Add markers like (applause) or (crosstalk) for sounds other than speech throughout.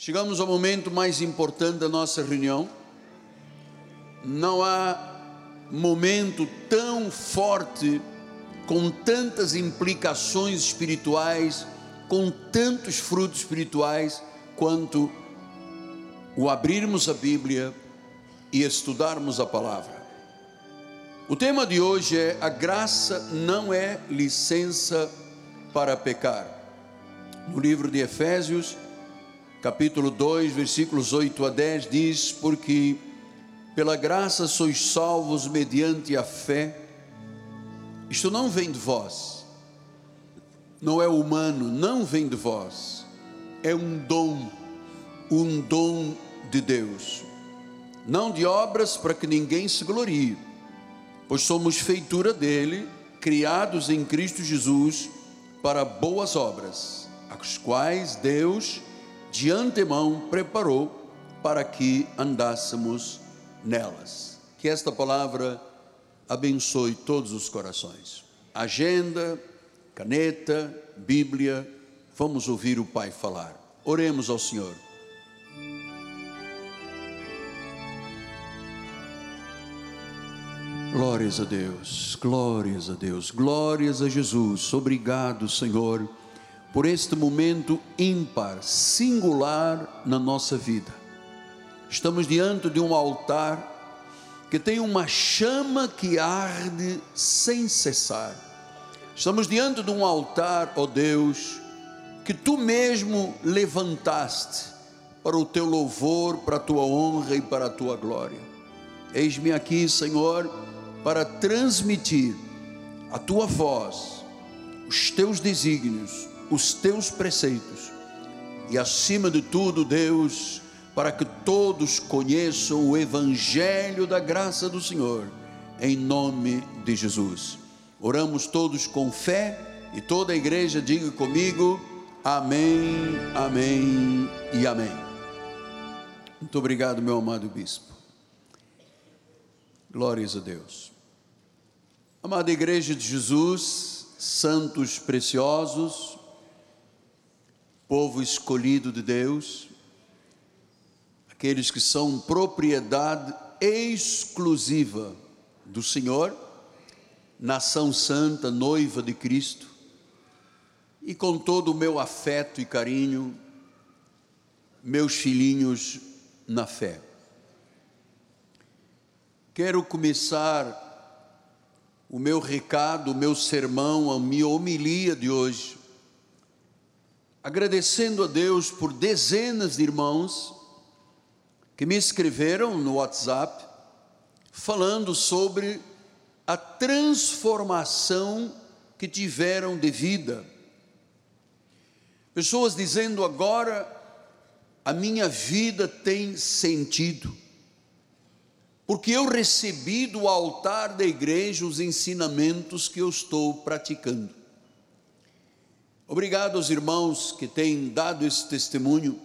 Chegamos ao momento mais importante da nossa reunião. Não há momento tão forte, com tantas implicações espirituais, com tantos frutos espirituais, quanto o abrirmos a Bíblia e estudarmos a palavra. O tema de hoje é: a graça não é licença para pecar. No livro de Efésios, capítulo 2, versículos 8 a 10, diz: Porque pela graça sois salvos mediante a fé. Isto não vem de vós, não é humano, não vem de vós, é um dom, um dom de Deus, não de obras para que ninguém se glorie, pois somos feitura dele, criados em Cristo Jesus para boas obras, as quais Deus de antemão preparou para que andássemos nelas. Que esta palavra abençoe todos os corações. Agenda, caneta, Bíblia, vamos ouvir o Pai falar. Oremos ao Senhor. Glórias a Deus, glórias a Deus, glórias a Jesus. Obrigado, Senhor por este momento ímpar, singular na nossa vida. Estamos diante de um altar que tem uma chama que arde sem cessar. Estamos diante de um altar, ó oh Deus, que tu mesmo levantaste para o teu louvor, para a tua honra e para a tua glória. Eis-me aqui, Senhor, para transmitir a tua voz, os teus desígnios, os teus preceitos. E acima de tudo, Deus, para que todos conheçam o evangelho da graça do Senhor, em nome de Jesus. Oramos todos com fé e toda a igreja diga comigo: Amém, Amém e Amém. Muito obrigado, meu amado bispo. Glórias a Deus. Amada igreja de Jesus, santos preciosos, povo escolhido de Deus, aqueles que são propriedade exclusiva do Senhor, nação santa, noiva de Cristo, e com todo o meu afeto e carinho, meus filhinhos na fé. Quero começar o meu recado, o meu sermão, a minha homilia de hoje, agradecendo a Deus por dezenas de irmãos que me escreveram no WhatsApp falando sobre a transformação que tiveram de vida. Pessoas dizendo agora a minha vida tem sentido. Porque eu recebi do altar da igreja os ensinamentos que eu estou praticando. Obrigado aos irmãos que têm dado esse testemunho,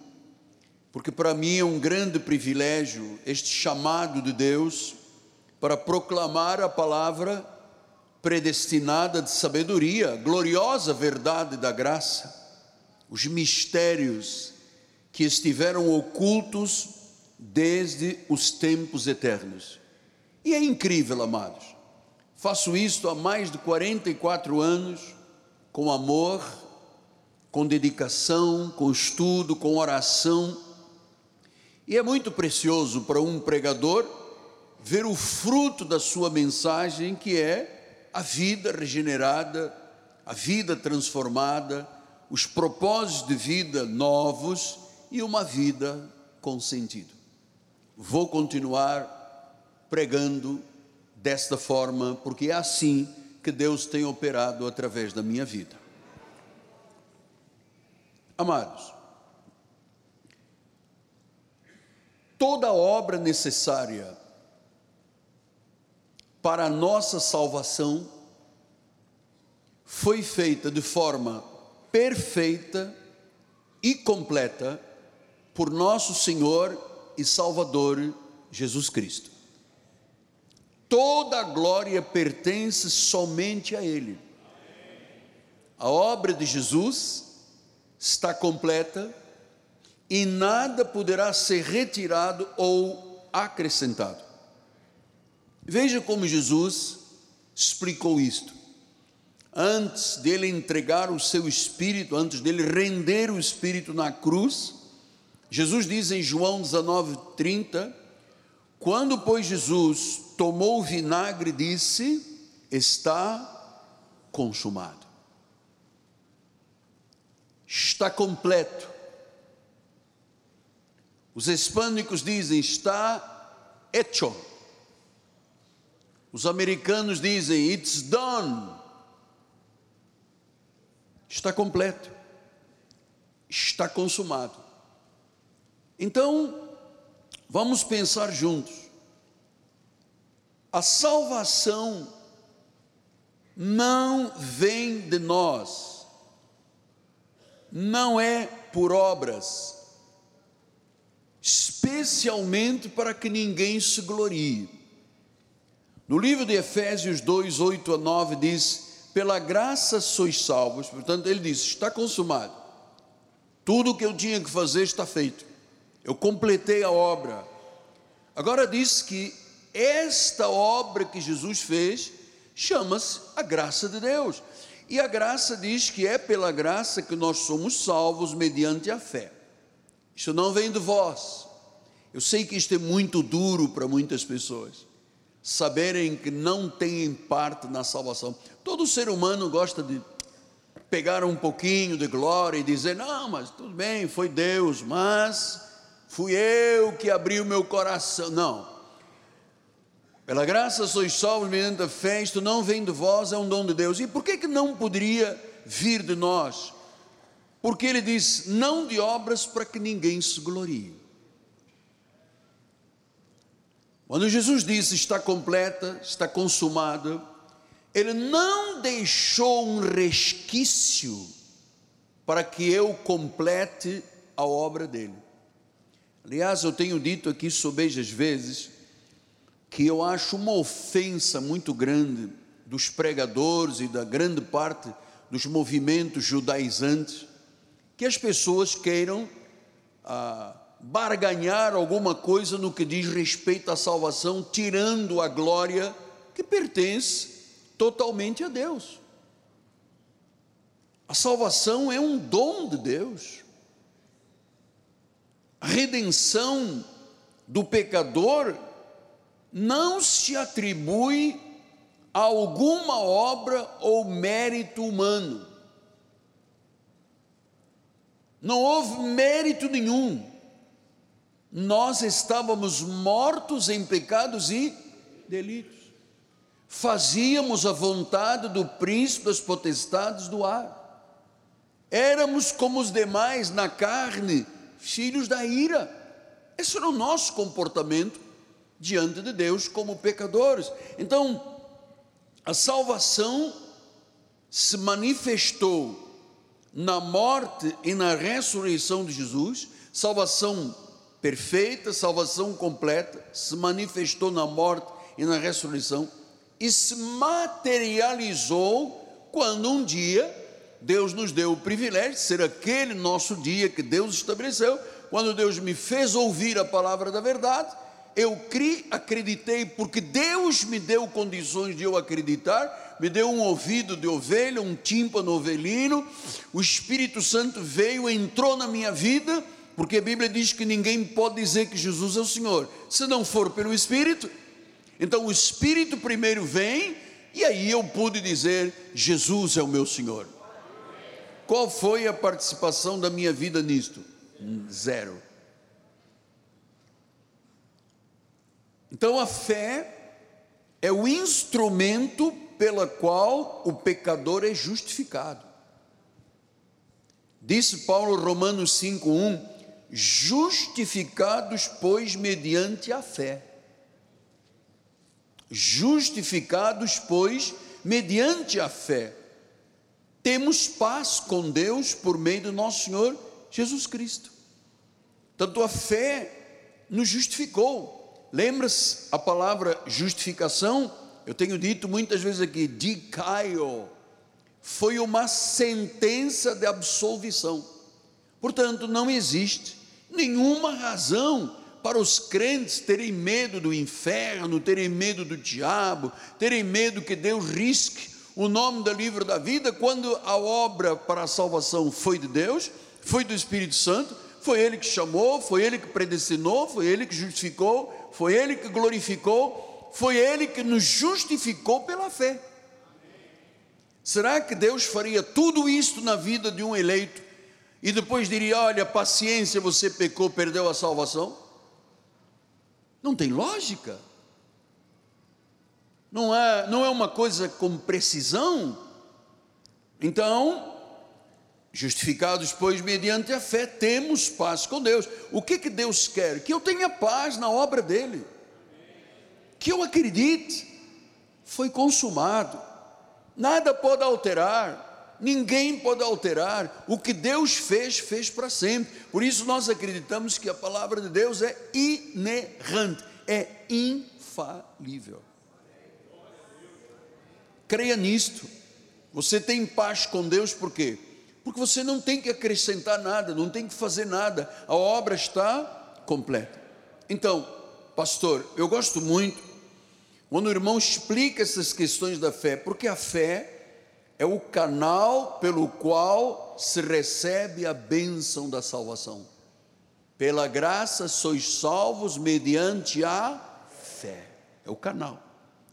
porque para mim é um grande privilégio este chamado de Deus para proclamar a palavra predestinada de sabedoria, gloriosa verdade da graça, os mistérios que estiveram ocultos desde os tempos eternos. E é incrível, amados. Faço isto há mais de 44 anos, com amor, com dedicação, com estudo, com oração. E é muito precioso para um pregador ver o fruto da sua mensagem, que é a vida regenerada, a vida transformada, os propósitos de vida novos e uma vida com sentido. Vou continuar pregando desta forma, porque é assim que Deus tem operado através da minha vida. Amados, toda obra necessária para a nossa salvação foi feita de forma perfeita e completa por nosso Senhor e Salvador Jesus Cristo. Toda a glória pertence somente a Ele. A obra de Jesus está completa, e nada poderá ser retirado ou acrescentado. Veja como Jesus explicou isto. Antes dele entregar o seu espírito, antes dele render o espírito na cruz, Jesus diz em João 19:30, quando pois Jesus tomou o vinagre, disse: Está consumado. Está completo. Os hispânicos dizem: Está hecho. Os americanos dizem: It's done. Está completo. Está consumado. Então, vamos pensar juntos. A salvação não vem de nós, não é por obras, especialmente para que ninguém se glorie. No livro de Efésios 2, 8 a 9 diz: Pela graça sois salvos, portanto, ele diz: Está consumado, tudo o que eu tinha que fazer está feito, eu completei a obra. Agora diz que esta obra que Jesus fez chama-se a graça de Deus. E a graça diz que é pela graça que nós somos salvos mediante a fé. Isso não vem de vós. Eu sei que isto é muito duro para muitas pessoas, saberem que não têm parte na salvação. Todo ser humano gosta de pegar um pouquinho de glória e dizer: não, mas tudo bem, foi Deus, mas fui eu que abri o meu coração. Não, pela graça sois salvos mediante a fé, isto não vem de vós, é um dom de Deus. E por que, que não poderia vir de nós? Porque ele diz: não de obras para que ninguém se glorie. Quando Jesus disse está completa, está consumada, ele não deixou um resquício para que eu complete a obra dele. Aliás, eu tenho dito aqui sobre as vezes que eu acho uma ofensa muito grande dos pregadores e da grande parte dos movimentos judaizantes, que as pessoas queiram ah, barganhar alguma coisa no que diz respeito à salvação, tirando a glória que pertence totalmente a Deus. A salvação é um dom de Deus. A redenção do pecador não se atribui alguma obra ou mérito humano. Não houve mérito nenhum. Nós estávamos mortos em pecados e delitos. Fazíamos a vontade do príncipe das potestades do ar. Éramos como os demais na carne, filhos da ira. Esse era o nosso comportamento diante de Deus como pecadores. Então, a salvação se manifestou na morte e na ressurreição de Jesus, salvação perfeita, salvação completa, se manifestou na morte e na ressurreição e se materializou quando um dia Deus nos deu o privilégio de ser aquele nosso dia que Deus estabeleceu, quando Deus me fez ouvir a palavra da verdade eu criei, acreditei, porque Deus me deu condições de eu acreditar, me deu um ouvido de ovelha, um tímpano ovelino, o Espírito Santo veio, entrou na minha vida, porque a Bíblia diz que ninguém pode dizer que Jesus é o Senhor, se não for pelo Espírito. Então o Espírito primeiro vem, e aí eu pude dizer: Jesus é o meu Senhor. Qual foi a participação da minha vida nisto? Zero. Então a fé é o instrumento pela qual o pecador é justificado. Disse Paulo Romanos 5:1, justificados pois mediante a fé. Justificados pois mediante a fé. Temos paz com Deus por meio do nosso Senhor Jesus Cristo. Tanto a fé nos justificou. Lembra-se a palavra justificação? Eu tenho dito muitas vezes aqui, dicaio, foi uma sentença de absolvição. Portanto, não existe nenhuma razão para os crentes terem medo do inferno, terem medo do diabo, terem medo que Deus risque o nome do livro da vida, quando a obra para a salvação foi de Deus, foi do Espírito Santo, foi Ele que chamou, foi Ele que predestinou, foi Ele que justificou, foi Ele que glorificou, foi Ele que nos justificou pela fé. Será que Deus faria tudo isto na vida de um eleito e depois diria: Olha, paciência, você pecou, perdeu a salvação? Não tem lógica. Não é, não é uma coisa com precisão. Então, justificados, pois, mediante a fé, temos paz com Deus. O que, que Deus quer? Que eu tenha paz na obra dele. Que eu acredite, foi consumado. Nada pode alterar ninguém pode alterar. O que Deus fez, fez para sempre. Por isso nós acreditamos que a palavra de Deus é inerrante, é infalível. Creia nisto. Você tem paz com Deus por quê? Porque você não tem que acrescentar nada, não tem que fazer nada. A obra está completa. Então, pastor, eu gosto muito quando o irmão explica essas questões da fé, porque a fé é o canal pelo qual se recebe a bênção da salvação. Pela graça sois salvos mediante a fé. É o canal.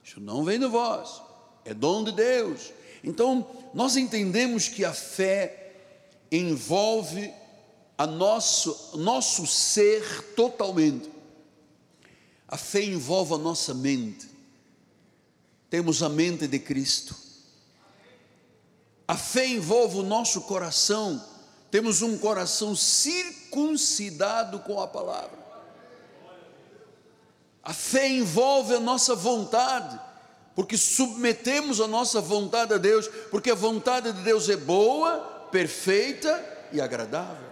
Isso não vem de vós, é dom de Deus. Então, nós entendemos que a fé envolve a nosso, nosso ser totalmente. A fé envolve a nossa mente. Temos a mente de Cristo a fé envolve o nosso coração. Temos um coração circuncidado com a palavra. A fé envolve a nossa vontade, porque submetemos a nossa vontade a Deus, porque a vontade de Deus é boa, perfeita e agradável.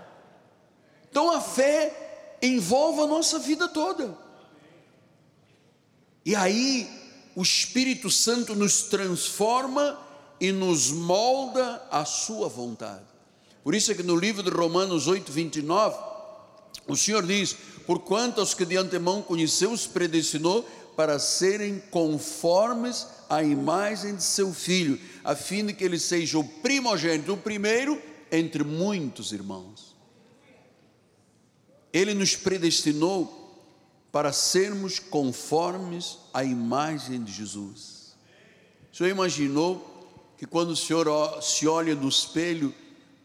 Então a fé envolve a nossa vida toda. E aí o Espírito Santo nos transforma e nos molda a sua vontade. Por isso é que no livro de Romanos 8, 29, o Senhor diz: Porquanto aos que de antemão conheceu, os predestinou para serem conformes à imagem de seu filho, a fim de que ele seja o primogênito, o primeiro entre muitos irmãos. Ele nos predestinou para sermos conformes à imagem de Jesus. O senhor imaginou que quando o senhor se olha no espelho,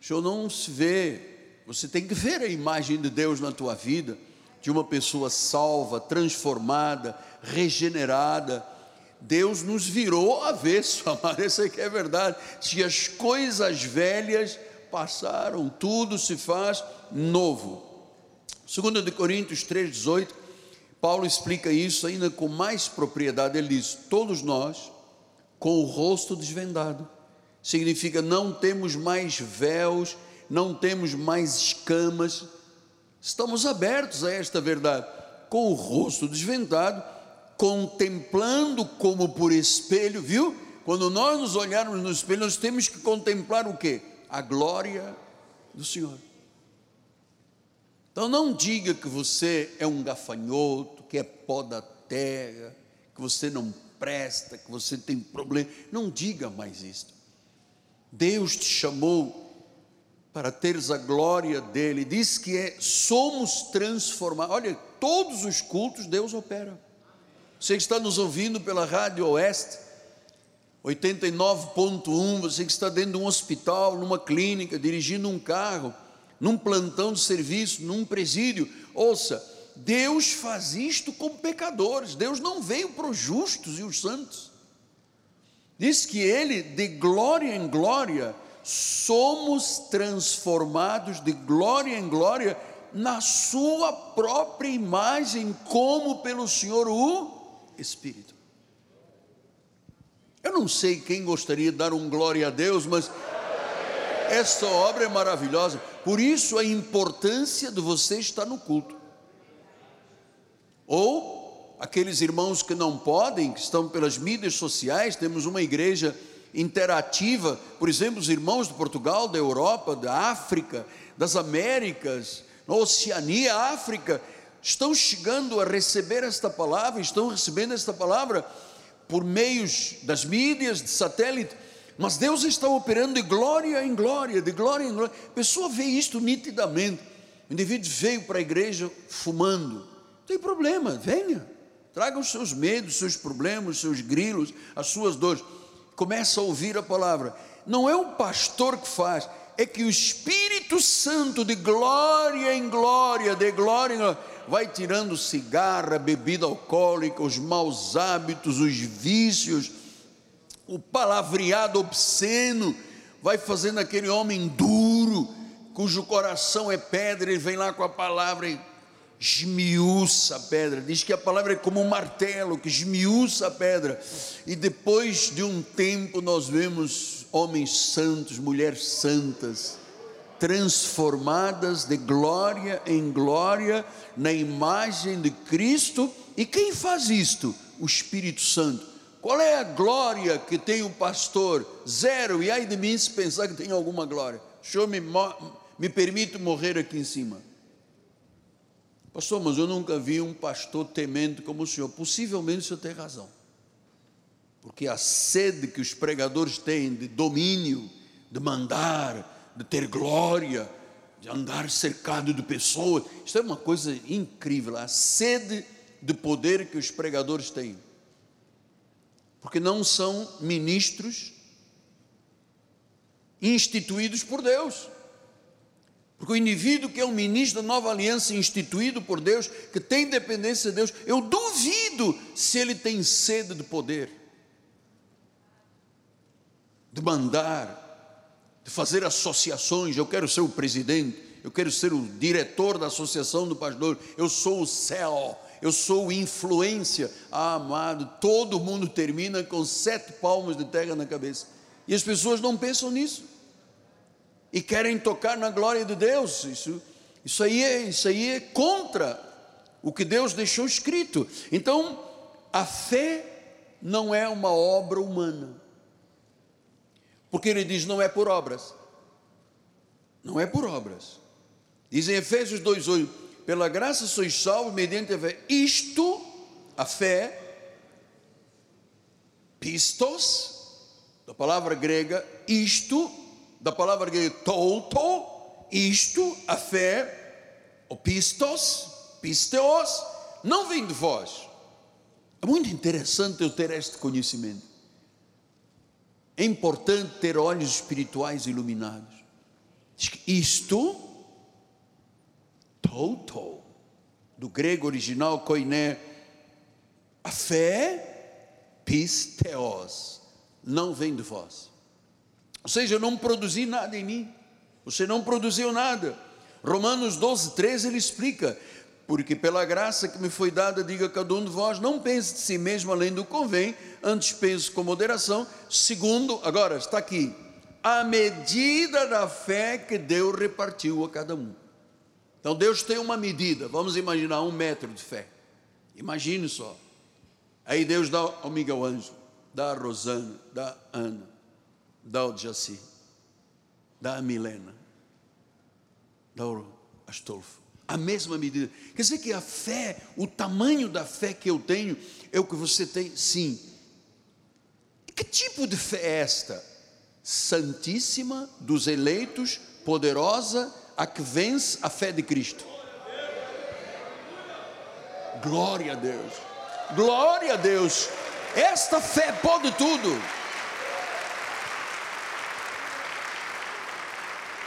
o senhor não se vê, você tem que ver a imagem de Deus na tua vida, de uma pessoa salva, transformada, regenerada. Deus nos virou avesso, (laughs) amado, essa aqui é verdade. Se as coisas velhas passaram, tudo se faz novo. 2 de Coríntios 3,18, Paulo explica isso ainda com mais propriedade. Ele diz: Todos nós, com o rosto desvendado. Significa não temos mais véus, não temos mais escamas, estamos abertos a esta verdade, com o rosto desvendado, contemplando como por espelho, viu? Quando nós nos olharmos no espelho, nós temos que contemplar o que? A glória do Senhor. Então não diga que você é um gafanhoto, que é pó da terra, que você não presta, que você tem problema. Não diga mais isto. Deus te chamou para teres a glória dele. Diz que é somos transformados. Olha, todos os cultos Deus opera. Você que está nos ouvindo pela Rádio Oeste 89.1, você que está dentro de um hospital, numa clínica, dirigindo um carro, num plantão de serviço, num presídio, ouça, Deus faz isto com pecadores. Deus não veio para os justos e os santos. Diz que ele, de glória em glória, somos transformados de glória em glória na sua própria imagem, como pelo Senhor o Espírito. Eu não sei quem gostaria de dar um glória a Deus, mas essa obra é maravilhosa. Por isso a importância de você estar no culto. Ou aqueles irmãos que não podem, que estão pelas mídias sociais, temos uma igreja interativa, por exemplo, os irmãos de Portugal, da Europa, da África, das Américas, na Oceania, África, estão chegando a receber esta palavra, estão recebendo esta palavra por meios das mídias, de satélite, mas Deus está operando de glória em glória, de glória em glória. A pessoa vê isto nitidamente. O indivíduo veio para a igreja fumando. Não tem problema, venha. Traga os seus medos, os seus problemas, seus grilos, as suas dores. Começa a ouvir a palavra. Não é o pastor que faz, é que o Espírito Santo, de glória em glória, de glória em glória, vai tirando cigarra, bebida alcoólica, os maus hábitos, os vícios, o palavreado obsceno, vai fazendo aquele homem duro, cujo coração é pedra, ele vem lá com a palavra e esmiuça a pedra. Diz que a palavra é como um martelo que esmiuça a pedra. E depois de um tempo nós vemos homens santos, mulheres santas, transformadas de glória em glória na imagem de Cristo. E quem faz isto? O Espírito Santo. Qual é a glória que tem o pastor? Zero. E ai de mim se pensar que tem alguma glória. O Senhor me, me permite morrer aqui em cima. Pastor, mas eu nunca vi um pastor temente como o senhor. Possivelmente o senhor tem razão. Porque a sede que os pregadores têm de domínio, de mandar, de ter glória, de andar cercado de pessoas, isso é uma coisa incrível. A sede de poder que os pregadores têm. Porque não são ministros instituídos por Deus. Porque o indivíduo que é um ministro da nova aliança instituído por Deus, que tem dependência de Deus, eu duvido se ele tem sede de poder, de mandar, de fazer associações. Eu quero ser o presidente, eu quero ser o diretor da associação do pastor, eu sou o céu, eu sou influência. Ah, amado, todo mundo termina com sete palmos de terra na cabeça, e as pessoas não pensam nisso e querem tocar na glória de Deus. Isso, isso, aí, é, isso aí é contra o que Deus deixou escrito. Então, a fé não é uma obra humana. Porque ele diz: não é por obras. Não é por obras. Diz em Efésios 2,8: pela graça sois salvos mediante a fé. Isto, a fé, pistos, da palavra grega, isto da palavra grega touto, isto, a fé, o pistos, pisteos, não vem de vós. É muito interessante eu ter este conhecimento. É importante ter olhos espirituais iluminados. Isto, touto, do grego original koiné, a fé, pisteos, não vem de vós. Ou seja, eu não produzi nada em mim. Você não produziu nada. Romanos 12, 13 ele explica: porque pela graça que me foi dada, diga cada um de vós, não pense de si mesmo além do convém, antes pense com moderação, segundo, agora está aqui, a medida da fé que Deus repartiu a cada um. Então Deus tem uma medida, vamos imaginar um metro de fé. Imagine só. Aí Deus dá ao Miguel Anjo, dá a Rosana, dá a Ana, dá ao Jaci, dá a Milena, dá ao Astolfo. A mesma medida. Quer dizer que a fé, o tamanho da fé que eu tenho, é o que você tem? Sim. Que tipo de fé é esta? Santíssima, dos eleitos, poderosa, a que vence a fé de Cristo. Glória a Deus. Glória a Deus. Esta fé pode tudo.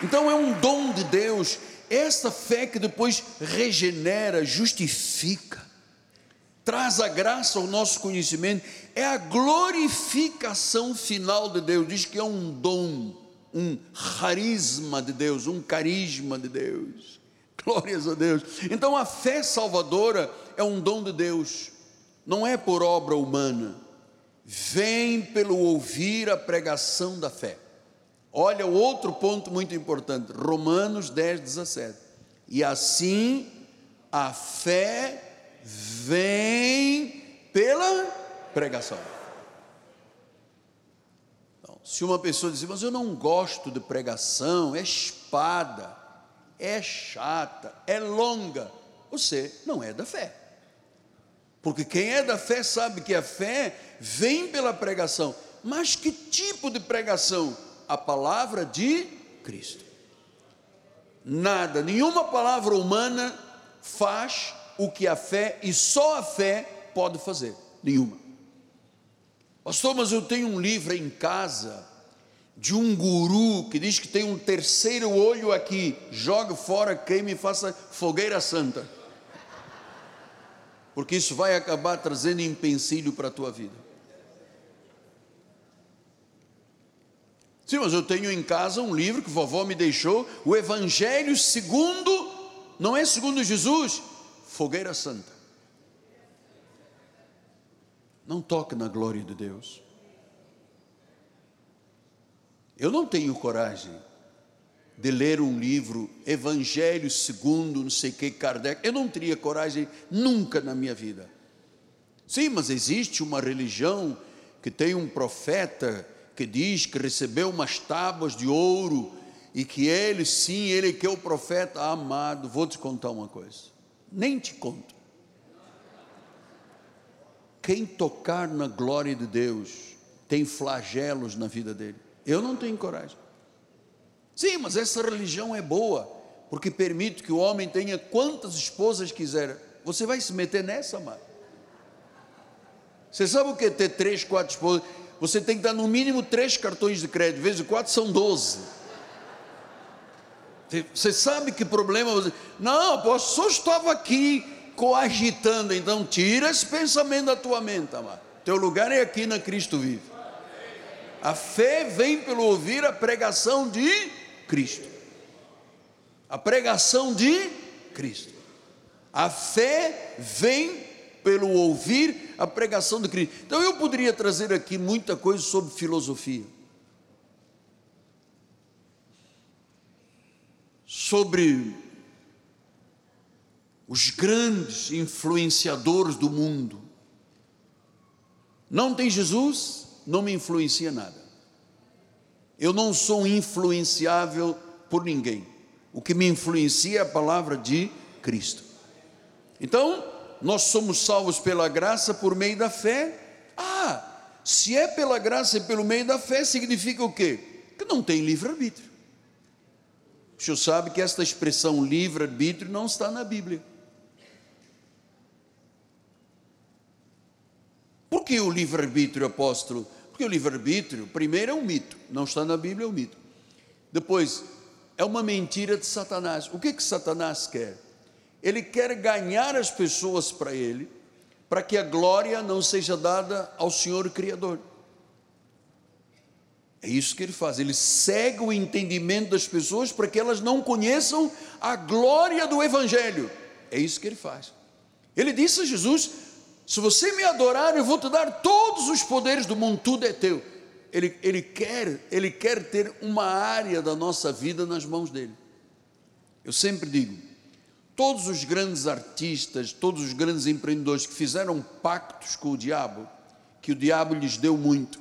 Então é um dom de Deus, essa fé que depois regenera, justifica, traz a graça ao nosso conhecimento, é a glorificação final de Deus. Diz que é um dom, um carisma de Deus, um carisma de Deus. Glórias a Deus. Então a fé salvadora é um dom de Deus, não é por obra humana, vem pelo ouvir a pregação da fé. Olha o outro ponto muito importante, Romanos 10, 17. E assim a fé vem pela pregação. Então, se uma pessoa diz, mas eu não gosto de pregação, é espada, é chata, é longa, você não é da fé. Porque quem é da fé sabe que a fé vem pela pregação. Mas que tipo de pregação? A palavra de Cristo. Nada, nenhuma palavra humana faz o que a fé e só a fé pode fazer. Nenhuma. Pastor, mas eu tenho um livro em casa de um guru que diz que tem um terceiro olho aqui, joga fora, queime e faça fogueira santa. Porque isso vai acabar trazendo empecilho para a tua vida. Sim, mas eu tenho em casa um livro que vovó me deixou, o Evangelho segundo, não é segundo Jesus, fogueira santa. Não toque na glória de Deus. Eu não tenho coragem de ler um livro, Evangelho segundo, não sei que, Kardec. Eu não teria coragem nunca na minha vida. Sim, mas existe uma religião que tem um profeta que diz que recebeu umas tábuas de ouro e que ele, sim, ele que é o profeta amado. Vou te contar uma coisa. Nem te conto. Quem tocar na glória de Deus tem flagelos na vida dele. Eu não tenho coragem. Sim, mas essa religião é boa, porque permite que o homem tenha quantas esposas quiser. Você vai se meter nessa, mano? Você sabe o que é ter três, quatro esposas? Você tem que dar no mínimo três cartões de crédito, vezes quatro são doze. Você sabe que problema você. Não, apóstolo, só estava aqui coagitando, então tira esse pensamento da tua mente, amado. Teu lugar é aqui na Cristo vive. A fé vem pelo ouvir a pregação de Cristo. A pregação de Cristo. A fé vem pelo ouvir a pregação de Cristo. Então eu poderia trazer aqui muita coisa sobre filosofia. Sobre os grandes influenciadores do mundo. Não tem Jesus, não me influencia nada. Eu não sou influenciável por ninguém. O que me influencia é a palavra de Cristo. Então, nós somos salvos pela graça por meio da fé. Ah, se é pela graça e pelo meio da fé, significa o quê? Que não tem livre-arbítrio. O senhor sabe que esta expressão livre-arbítrio não está na Bíblia. Por que o livre-arbítrio, apóstolo? Porque o livre-arbítrio, primeiro, é um mito, não está na Bíblia, é um mito. Depois, é uma mentira de Satanás. O que que Satanás quer? Ele quer ganhar as pessoas para ele, para que a glória não seja dada ao Senhor Criador. É isso que ele faz, ele cega o entendimento das pessoas para que elas não conheçam a glória do Evangelho. É isso que ele faz. Ele disse a Jesus: se você me adorar, eu vou te dar todos os poderes do mundo, tudo é teu. Ele, ele, quer, ele quer ter uma área da nossa vida nas mãos dele. Eu sempre digo: todos os grandes artistas, todos os grandes empreendedores que fizeram pactos com o diabo, que o diabo lhes deu muito,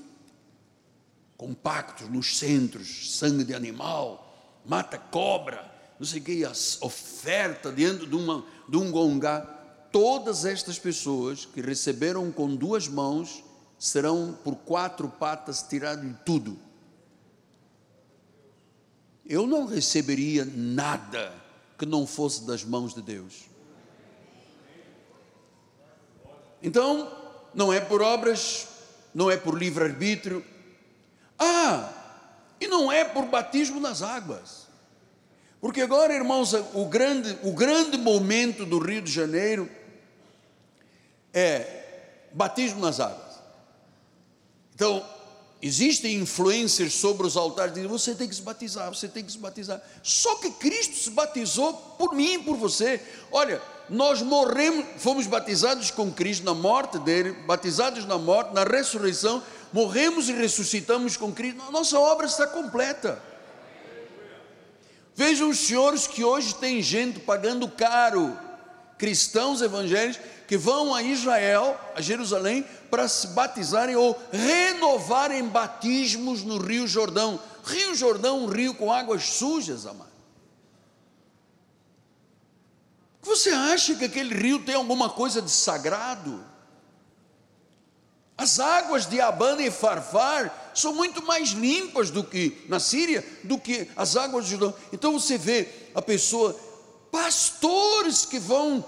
com pactos nos centros, sangue de animal, mata cobra, não sei o que, oferta dentro de, uma, de um gongá todas estas pessoas que receberam com duas mãos serão por quatro patas tirado tudo. Eu não receberia nada que não fosse das mãos de Deus. Então, não é por obras, não é por livre-arbítrio. Ah, e não é por batismo nas águas. Porque agora, irmãos, o grande, o grande momento do Rio de Janeiro é batismo nas águas. Então, existem influências sobre os altares dizem você tem que se batizar, você tem que se batizar. Só que Cristo se batizou por mim e por você. Olha, nós morremos, fomos batizados com Cristo na morte dele, batizados na morte, na ressurreição, morremos e ressuscitamos com Cristo. Nossa obra está completa. Vejam os senhores que hoje tem gente pagando caro, cristãos evangélicos, que vão a Israel, a Jerusalém, para se batizarem ou renovarem batismos no Rio Jordão. Rio Jordão, um rio com águas sujas, amado. Você acha que aquele rio tem alguma coisa de sagrado? As águas de Abana e Farfar são muito mais limpas do que na Síria, do que as águas de Jordão. Então você vê a pessoa, pastores que vão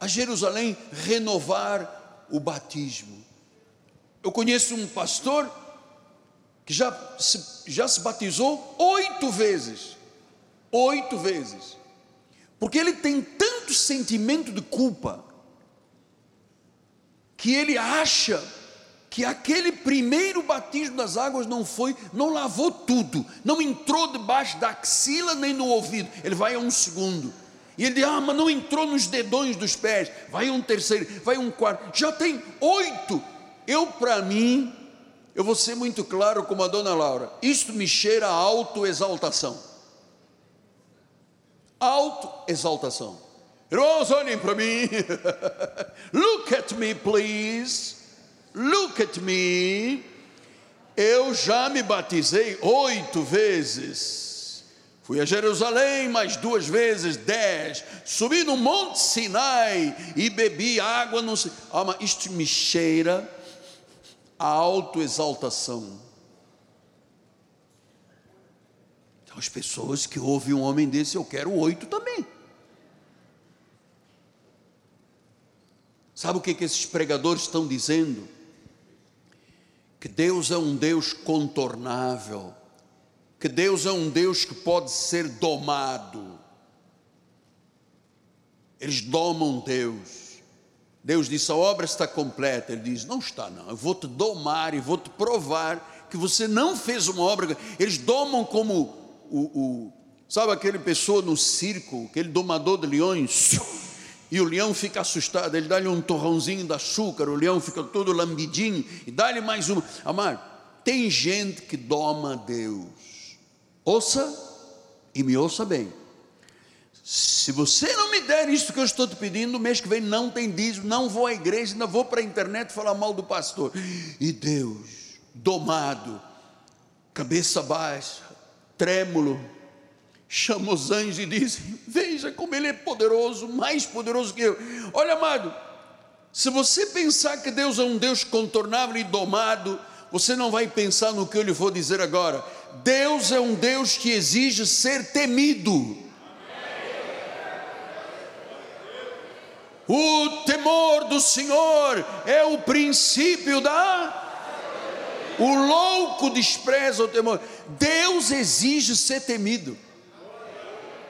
a Jerusalém renovar o batismo. Eu conheço um pastor que já se, já se batizou oito vezes. Oito vezes. Porque ele tem tanto sentimento de culpa que ele acha que aquele primeiro batismo das águas não foi, não lavou tudo, não entrou debaixo da axila nem no ouvido. Ele vai a um segundo. E ele diz: Ah, mas não entrou nos dedões dos pés. Vai um terceiro, vai um quarto. Já tem oito. Eu, para mim, eu vou ser muito claro como a dona Laura. Isto me cheira a autoexaltação autoexaltação. Irmãos, olhem para mim. (laughs) Look at me, please. Look at me. Eu já me batizei oito vezes. Fui a Jerusalém mais duas vezes, dez. Subi no Monte Sinai e bebi água no. Ah, mas isto me cheira a autoexaltação. As pessoas que ouvem um homem desse, eu quero oito também. Sabe o que, que esses pregadores estão dizendo? Que Deus é um Deus contornável, que Deus é um Deus que pode ser domado. Eles domam Deus. Deus disse: a obra está completa. Ele diz: não está, não. Eu vou te domar e vou te provar que você não fez uma obra. Eles domam como o, o sabe aquele pessoa no circo, aquele domador de leões, (laughs) e o leão fica assustado, ele dá-lhe um torrãozinho de açúcar, o leão fica todo lambidinho, e dá-lhe mais uma. Amar, tem gente que doma Deus. Ouça e me ouça bem. Se você não me der isso que eu estou te pedindo, mês que vem não tem dízimo, não vou à igreja, ainda vou para a internet falar mal do pastor. E Deus, domado, cabeça baixa, trêmulo, chama os anjos e diz: Veja como ele é poderoso, mais poderoso que eu. Olha, amado, se você pensar que Deus é um Deus contornável e domado, você não vai pensar no que eu lhe vou dizer agora. Deus é um Deus que exige ser temido. O temor do Senhor é o princípio da o louco despreza o temor. Deus exige ser temido.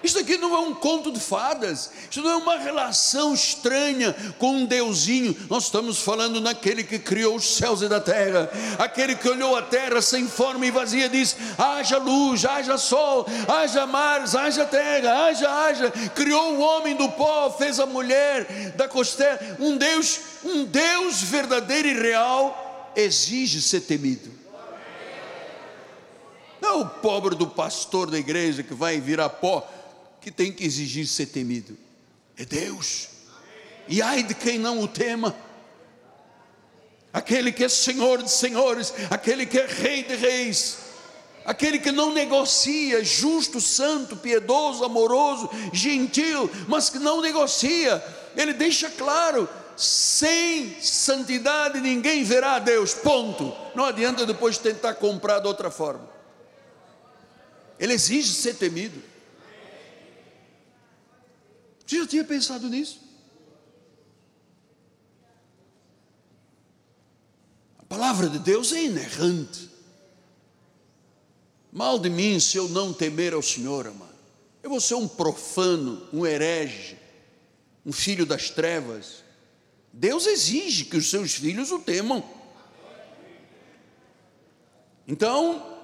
Isso aqui não é um conto de fadas, isso não é uma relação estranha com um deusinho. Nós estamos falando naquele que criou os céus e da terra, aquele que olhou a terra sem forma e vazia e disse: haja luz, haja sol, haja mares, haja terra, haja, haja. Criou o homem do pó, fez a mulher da costela. Um Deus, um Deus verdadeiro e real exige ser temido. Não é o pobre do pastor da igreja que vai virar pó que tem que exigir ser temido. É Deus. E ai de quem não o tema. Aquele que é Senhor de senhores, aquele que é Rei de reis, aquele que não negocia, justo, santo, piedoso, amoroso, gentil, mas que não negocia, ele deixa claro: sem santidade ninguém verá a Deus, ponto. Não adianta depois tentar comprar de outra forma. Ele exige ser temido. Você já tinha pensado nisso? A palavra de Deus é inerrante. Mal de mim se eu não temer ao Senhor, amado. Eu vou ser um profano, um herege, um filho das trevas Deus exige que os seus filhos o temam. Então,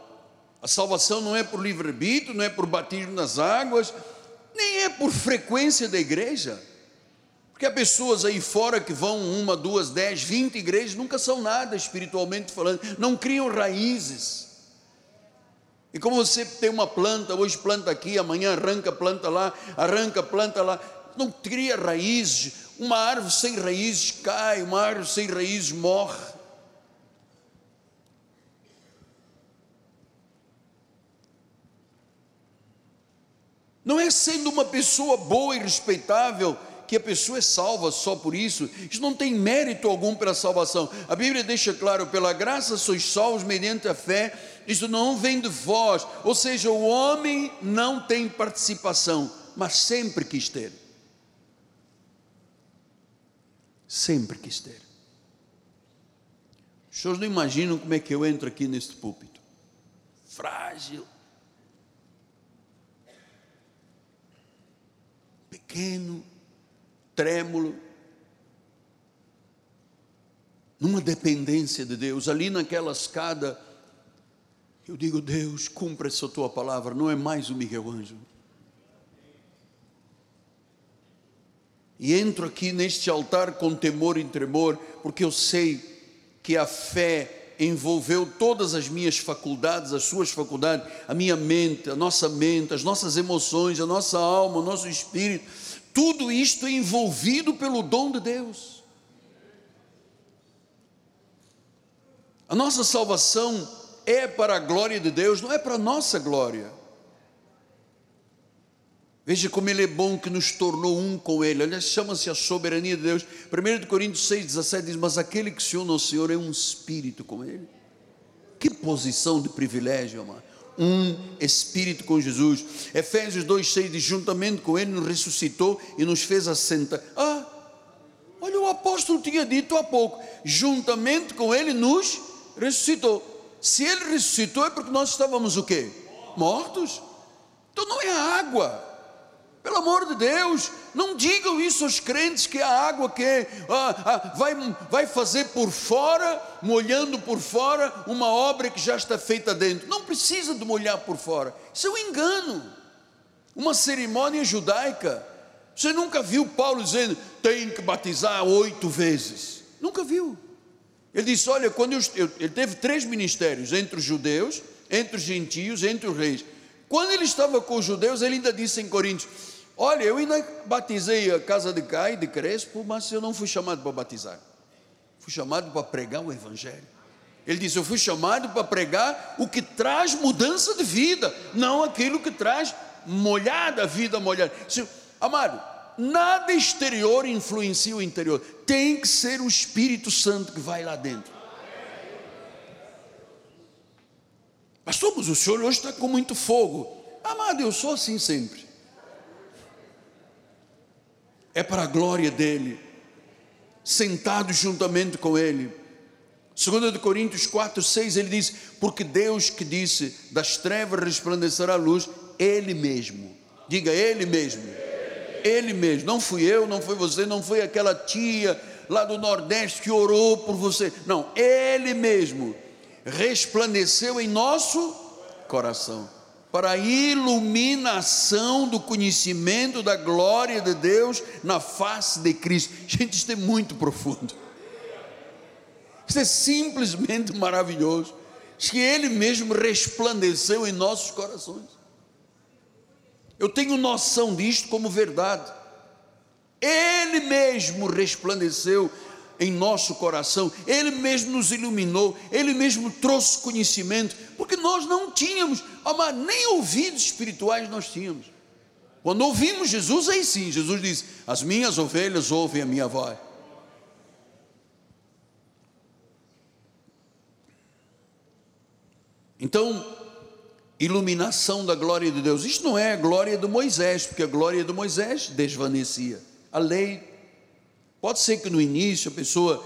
a salvação não é por livre-arbítrio, não é por batismo nas águas, nem é por frequência da igreja. Porque há pessoas aí fora que vão uma, duas, dez, vinte igrejas, nunca são nada espiritualmente falando, não criam raízes. E como você tem uma planta, hoje planta aqui, amanhã arranca planta lá, arranca planta lá, não cria raízes, uma árvore sem raízes cai, uma árvore sem raízes morre. Não é sendo uma pessoa boa e respeitável que a pessoa é salva só por isso. Isso não tem mérito algum pela salvação. A Bíblia deixa claro: pela graça sois salvos mediante a fé. Isso não vem de vós. Ou seja, o homem não tem participação, mas sempre quis ter. Sempre quis ter. Os senhores não imaginam como é que eu entro aqui neste púlpito. Frágil. Pequeno trêmulo, numa dependência de Deus, ali naquela escada, eu digo, Deus, cumpra essa tua palavra, não é mais o Miguel Ângelo. E entro aqui neste altar com temor e tremor, porque eu sei que a fé envolveu todas as minhas faculdades, as suas faculdades, a minha mente, a nossa mente, as nossas emoções, a nossa alma, o nosso espírito tudo isto é envolvido pelo dom de Deus. A nossa salvação é para a glória de Deus, não é para a nossa glória. Veja como Ele é bom que nos tornou um com Ele. Olha, chama-se a soberania de Deus. 1 Coríntios 6, 17 diz: Mas aquele que se une ao Senhor é um espírito com Ele. Que posição de privilégio, amado um espírito com Jesus. Efésios 2,6 diz: juntamente com Ele nos ressuscitou e nos fez assentar. Ah, olha, o apóstolo tinha dito há pouco: juntamente com Ele nos ressuscitou. Se Ele ressuscitou é porque nós estávamos o quê? Mortos. Então não é água pelo amor de Deus, não digam isso aos crentes que a água que ah, ah, vai, vai fazer por fora, molhando por fora, uma obra que já está feita dentro. Não precisa de molhar por fora. Isso é um engano. Uma cerimônia judaica. Você nunca viu Paulo dizendo tem que batizar oito vezes? Nunca viu. Ele disse: Olha, quando eu, ele teve três ministérios entre os judeus, entre os gentios, entre os reis. Quando ele estava com os judeus, ele ainda disse em Coríntios: Olha, eu ainda batizei a casa de Cai, de Crespo, mas eu não fui chamado para batizar. Fui chamado para pregar o Evangelho. Ele disse: Eu fui chamado para pregar o que traz mudança de vida, não aquilo que traz molhada, vida molhada. Amado, nada exterior influencia o interior, tem que ser o Espírito Santo que vai lá dentro. Pastor, mas o senhor hoje está com muito fogo. Amado, eu sou assim sempre é para a glória dele, sentado juntamente com ele. 2 Coríntios 4, 6, ele diz: Porque Deus que disse, das trevas resplandecerá a luz, Ele mesmo. Diga, Ele mesmo. Ele mesmo. Não fui eu, não foi você, não foi aquela tia lá do Nordeste que orou por você. Não, Ele mesmo resplandeceu em nosso coração para a iluminação do conhecimento da glória de Deus na face de Cristo. Gente, isso é muito profundo. Isso é simplesmente maravilhoso. Que Ele mesmo resplandeceu em nossos corações. Eu tenho noção disto como verdade. Ele mesmo resplandeceu em nosso coração, Ele mesmo nos iluminou, Ele mesmo trouxe conhecimento, porque nós não tínhamos, mas nem ouvidos espirituais nós tínhamos. Quando ouvimos Jesus, aí sim, Jesus diz: As minhas ovelhas ouvem a minha voz. Então, iluminação da glória de Deus. Isto não é a glória de Moisés, porque a glória de Moisés desvanecia. A lei Pode ser que no início a pessoa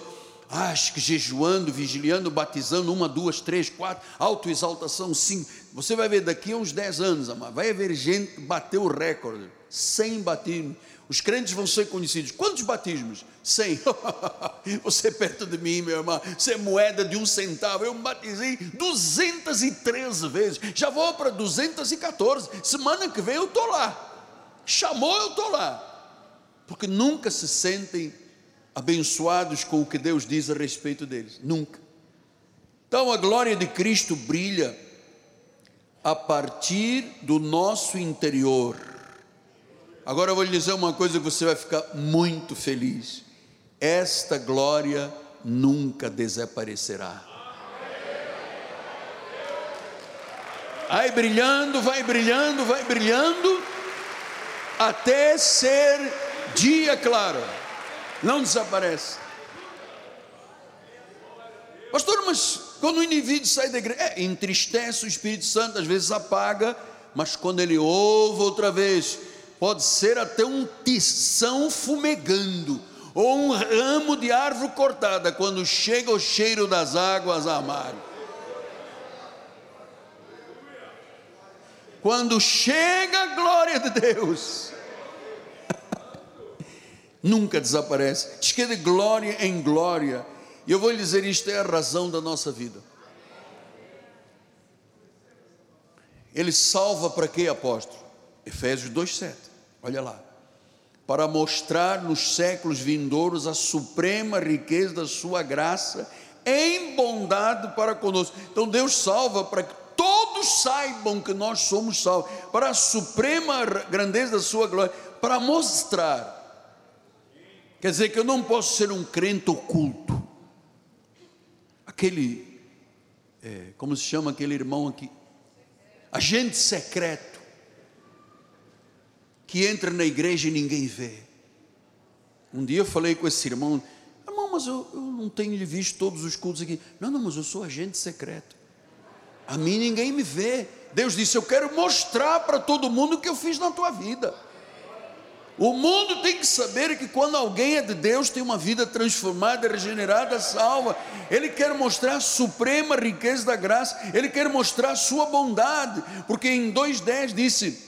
ache que jejuando, vigiliando, batizando, uma, duas, três, quatro, autoexaltação, cinco. Você vai ver daqui a uns dez anos, amado, vai haver gente que bateu o recorde, cem batismos. Os crentes vão ser conhecidos. Quantos batismos? Cem. (laughs) Você é perto de mim, meu irmão. Você é moeda de um centavo. Eu me batizei 213 vezes. Já vou para 214. Semana que vem eu estou lá. Chamou, eu estou lá. Porque nunca se sentem abençoados com o que Deus diz a respeito deles. Nunca. Então a glória de Cristo brilha a partir do nosso interior. Agora eu vou lhe dizer uma coisa que você vai ficar muito feliz. Esta glória nunca desaparecerá. Vai brilhando, vai brilhando, vai brilhando, até ser dia claro. Não desaparece. Pastor, mas quando o indivíduo sai da igreja, é, entristece o Espírito Santo, às vezes apaga, mas quando ele ouve outra vez, pode ser até um tição fumegando, ou um ramo de árvore cortada, quando chega o cheiro das águas amargas. Quando chega a glória de Deus, nunca desaparece, diz que é de glória em glória e eu vou lhe dizer: isto é a razão da nossa vida. Ele salva para quê, apóstolo? Efésios 2,7. Olha lá. Para mostrar nos séculos vindouros a suprema riqueza da sua graça em bondade para conosco. Então Deus salva para que todos saibam que nós somos salvos, para a suprema grandeza da sua glória, para mostrar. Quer dizer que eu não posso ser um crente oculto aquele, é, como se chama aquele irmão aqui? Agente secreto, que entra na igreja e ninguém vê. Um dia eu falei com esse irmão, irmão, mas eu, eu não tenho visto todos os cultos aqui. Não, não, mas eu sou agente secreto. A mim ninguém me vê. Deus disse: Eu quero mostrar para todo mundo o que eu fiz na tua vida. O mundo tem que saber que quando alguém é de Deus, tem uma vida transformada, regenerada, salva. Ele quer mostrar a suprema riqueza da graça, ele quer mostrar a sua bondade, porque em 2,10 disse: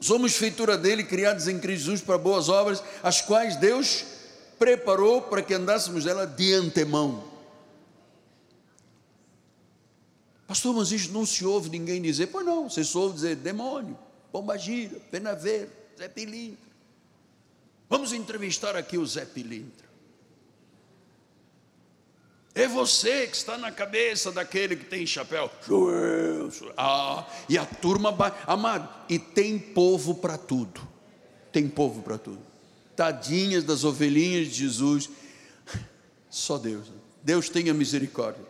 Somos feitura dele, criados em Cristo Jesus para boas obras, as quais Deus preparou para que andássemos dela de antemão. Pastor, mas isso não se ouve ninguém dizer, pois não, você só ouve dizer demônio, pomba gira, pena ver, Zé Pilintra. Vamos entrevistar aqui o Zé Pilintra. É você que está na cabeça daquele que tem chapéu. Ah, e a turma, amado, e tem povo para tudo. Tem povo para tudo. Tadinhas das ovelhinhas de Jesus. Só Deus. Deus tenha misericórdia.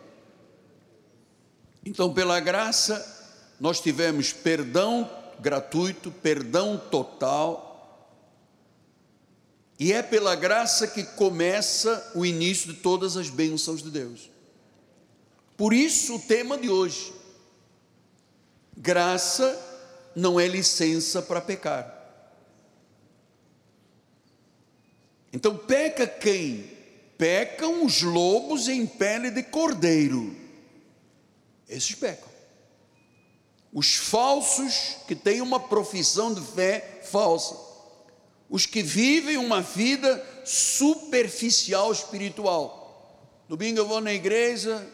Então, pela graça, nós tivemos perdão gratuito, perdão total e é pela graça que começa o início de todas as bênçãos de Deus. Por isso o tema de hoje. Graça não é licença para pecar. Então peca quem? Pecam os lobos em pele de cordeiro. Esses pecam. Os falsos que têm uma profissão de fé falsa os que vivem uma vida superficial espiritual. Domingo eu vou na igreja,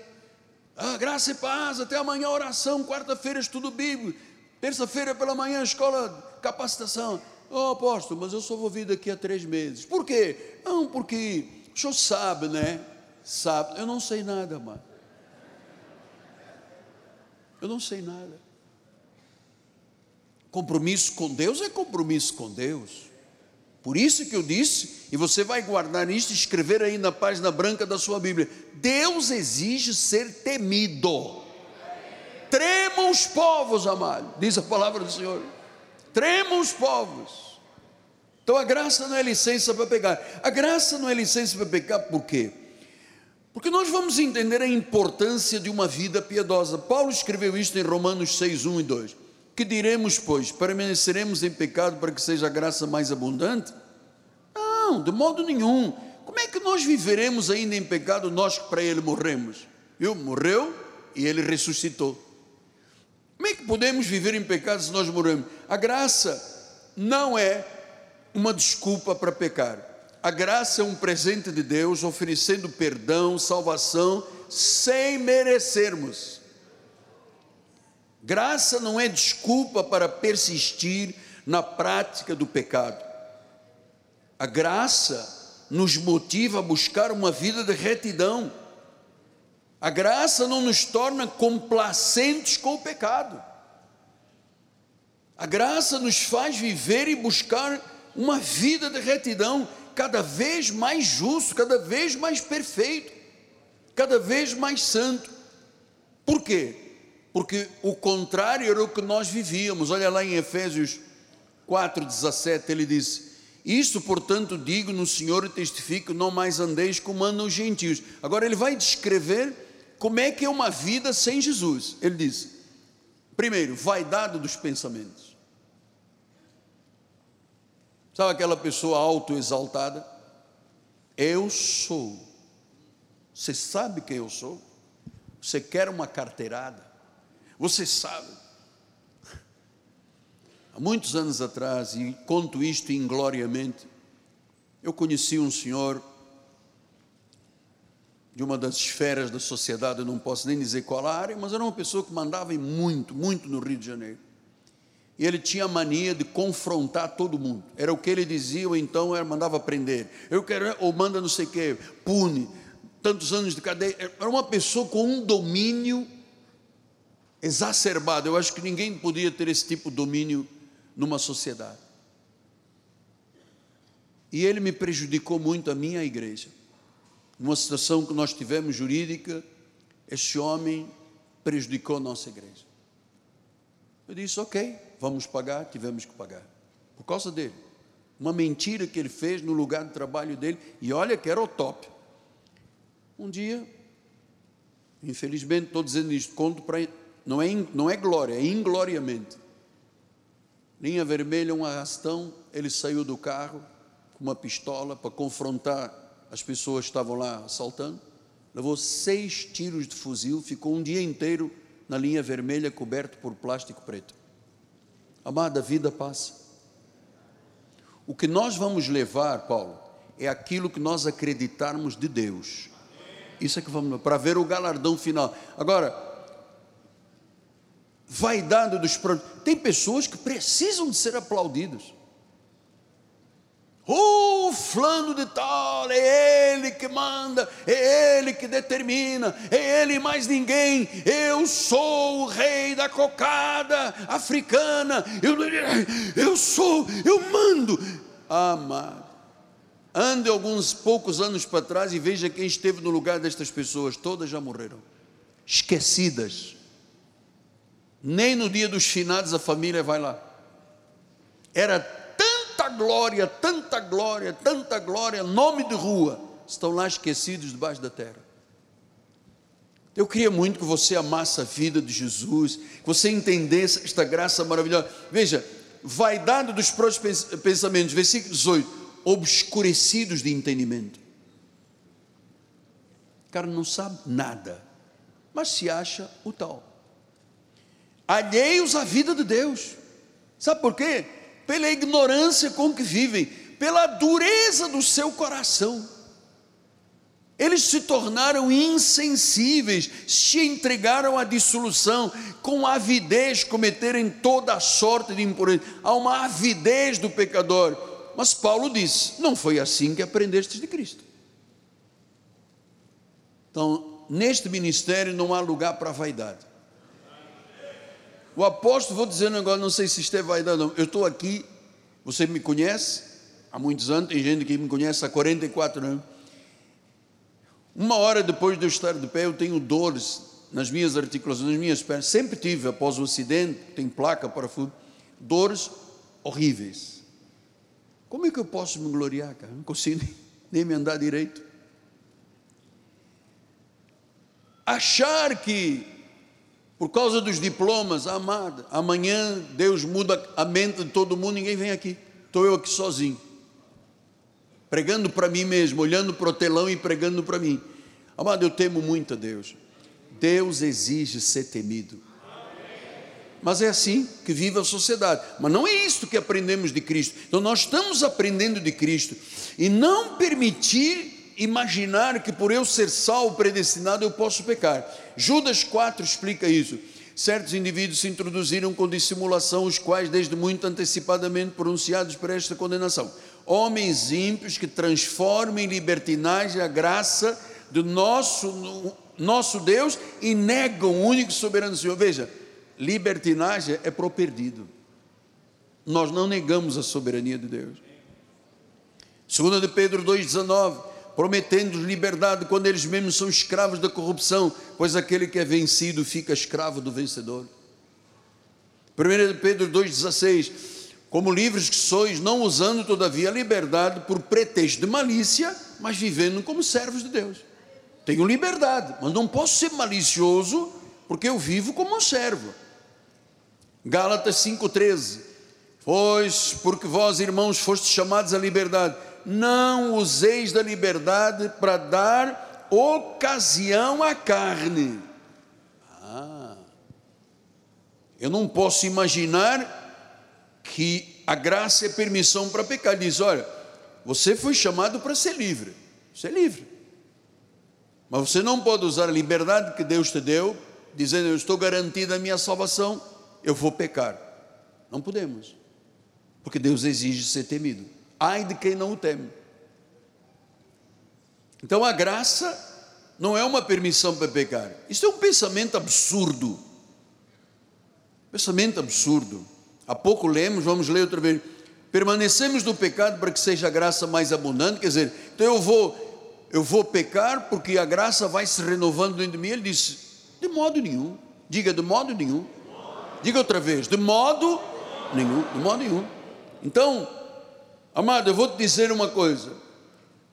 ah, graça e paz, até amanhã oração, quarta-feira estudo bíblico, terça-feira pela manhã escola capacitação. Oh, apóstolo, mas eu só vou vir daqui a três meses. Por quê? Não, porque o senhor sabe, né? Sabe. Eu não sei nada, mano. Eu não sei nada. Compromisso com Deus é compromisso com Deus. Por isso que eu disse, e você vai guardar isso e escrever aí na página branca da sua Bíblia: Deus exige ser temido. Tremam os povos, amado, diz a palavra do Senhor. Tremam os povos. Então a graça não é licença para pecar. A graça não é licença para pecar, por quê? Porque nós vamos entender a importância de uma vida piedosa. Paulo escreveu isto em Romanos 6, 1 e 2. Que diremos, pois? Permaneceremos em pecado para que seja a graça mais abundante? Não, de modo nenhum. Como é que nós viveremos ainda em pecado, nós que para Ele morremos? Viu? Morreu e Ele ressuscitou. Como é que podemos viver em pecado se nós morremos? A graça não é uma desculpa para pecar. A graça é um presente de Deus oferecendo perdão, salvação, sem merecermos. Graça não é desculpa para persistir na prática do pecado. A graça nos motiva a buscar uma vida de retidão. A graça não nos torna complacentes com o pecado. A graça nos faz viver e buscar uma vida de retidão, cada vez mais justo, cada vez mais perfeito, cada vez mais santo. Por quê? Porque o contrário era o que nós vivíamos. Olha lá em Efésios 4,17, ele diz: Isto, portanto, digo no Senhor e testifico: não mais andeis como andam os gentios. Agora, ele vai descrever como é que é uma vida sem Jesus. Ele diz: primeiro, vaidade dos pensamentos. Sabe aquela pessoa autoexaltada? Eu sou. Você sabe quem eu sou? Você quer uma carteirada? Você sabe. Há muitos anos atrás, e conto isto ingloriamente, eu conheci um senhor de uma das esferas da sociedade, eu não posso nem dizer qual área, mas era uma pessoa que mandava muito, muito no Rio de Janeiro. E ele tinha a mania de confrontar todo mundo. Era o que ele dizia, ou então era, mandava prender. Eu quero, ou manda não sei o quê, pune, tantos anos de cadeia. Era uma pessoa com um domínio exacerbado. Eu acho que ninguém podia ter esse tipo de domínio numa sociedade. E ele me prejudicou muito a minha igreja. Numa situação que nós tivemos jurídica, esse homem prejudicou a nossa igreja. Eu disse, ok, vamos pagar, tivemos que pagar. Por causa dele. Uma mentira que ele fez no lugar de trabalho dele, e olha que era o top. Um dia, infelizmente estou dizendo isto, conto para. Não é, não é glória, é ingloriamente. Linha vermelha, um arrastão, ele saiu do carro com uma pistola para confrontar as pessoas que estavam lá assaltando. Levou seis tiros de fuzil, ficou um dia inteiro na linha vermelha coberto por plástico preto. Amada, a vida passa. O que nós vamos levar, Paulo, é aquilo que nós acreditarmos de Deus. Isso é que vamos para ver o galardão final. Agora, vaidade dos tem pessoas que precisam de ser aplaudidas. O fulano de tal, é ele que manda, é ele que determina, é ele mais ninguém. Eu sou o rei da cocada africana, eu, eu sou, eu mando. Amado, ande alguns poucos anos para trás e veja quem esteve no lugar destas pessoas, todas já morreram, esquecidas. Nem no dia dos finados a família vai lá. Era glória, tanta glória, tanta glória, nome de rua, estão lá esquecidos debaixo da terra. Eu queria muito que você amasse a vida de Jesus, que você entendesse esta graça maravilhosa. Veja, vaidade dos próprios pensamentos, versículo 18: obscurecidos de entendimento. O cara não sabe nada, mas se acha o tal. Alheios à vida de Deus. Sabe por quê? pela ignorância com que vivem, pela dureza do seu coração. Eles se tornaram insensíveis, se entregaram à dissolução, com avidez cometerem toda a sorte de impureza. Há uma avidez do pecador. Mas Paulo disse: não foi assim que aprendestes de Cristo. Então, neste ministério não há lugar para vaidade. O apóstolo, vou um negócio, não sei se isto é vaidade não. Eu estou aqui, você me conhece há muitos anos, tem gente que me conhece há 44 anos. Uma hora depois de eu estar de pé, eu tenho dores nas minhas articulações, nas minhas pernas. Sempre tive, após o acidente, tem placa, parafuso, dores horríveis. Como é que eu posso me gloriar, cara? Não consigo nem me andar direito. Achar que por causa dos diplomas, amada, amanhã Deus muda a mente de todo mundo, ninguém vem aqui. Estou eu aqui sozinho, pregando para mim mesmo, olhando para o telão e pregando para mim. Amado, eu temo muito a Deus. Deus exige ser temido. Mas é assim que vive a sociedade. Mas não é isto que aprendemos de Cristo. Então nós estamos aprendendo de Cristo. E não permitir imaginar que por eu ser salvo, predestinado, eu posso pecar. Judas 4 explica isso. Certos indivíduos se introduziram com dissimulação, os quais, desde muito antecipadamente, pronunciados por esta condenação. Homens ímpios que transformam em libertinagem a graça do nosso, nosso Deus e negam o único soberano Senhor. Veja, libertinagem é pro perdido. Nós não negamos a soberania de Deus. Segunda de Pedro 2,19 prometendo liberdade quando eles mesmos são escravos da corrupção, pois aquele que é vencido fica escravo do vencedor. 1 Pedro 2,16: como livres que sois, não usando todavia a liberdade por pretexto de malícia, mas vivendo como servos de Deus. Tenho liberdade, mas não posso ser malicioso, porque eu vivo como um servo. Gálatas 5,13: Pois, porque vós, irmãos, fostes chamados à liberdade, não useis da liberdade para dar ocasião à carne. Ah, eu não posso imaginar que a graça é permissão para pecar. Diz: olha, você foi chamado para ser livre, você é livre. Mas você não pode usar a liberdade que Deus te deu, dizendo eu estou garantido a minha salvação, eu vou pecar. Não podemos, porque Deus exige ser temido. Ai de quem não o teme. Então a graça não é uma permissão para pecar. Isso é um pensamento absurdo. Pensamento absurdo. Há pouco lemos, vamos ler outra vez. Permanecemos no pecado para que seja a graça mais abundante. Quer dizer, então eu vou, eu vou pecar porque a graça vai se renovando dentro de mim. Ele disse: de modo nenhum. Diga de modo nenhum. Diga outra vez, de modo nenhum, de modo nenhum. Então, amado, eu vou te dizer uma coisa.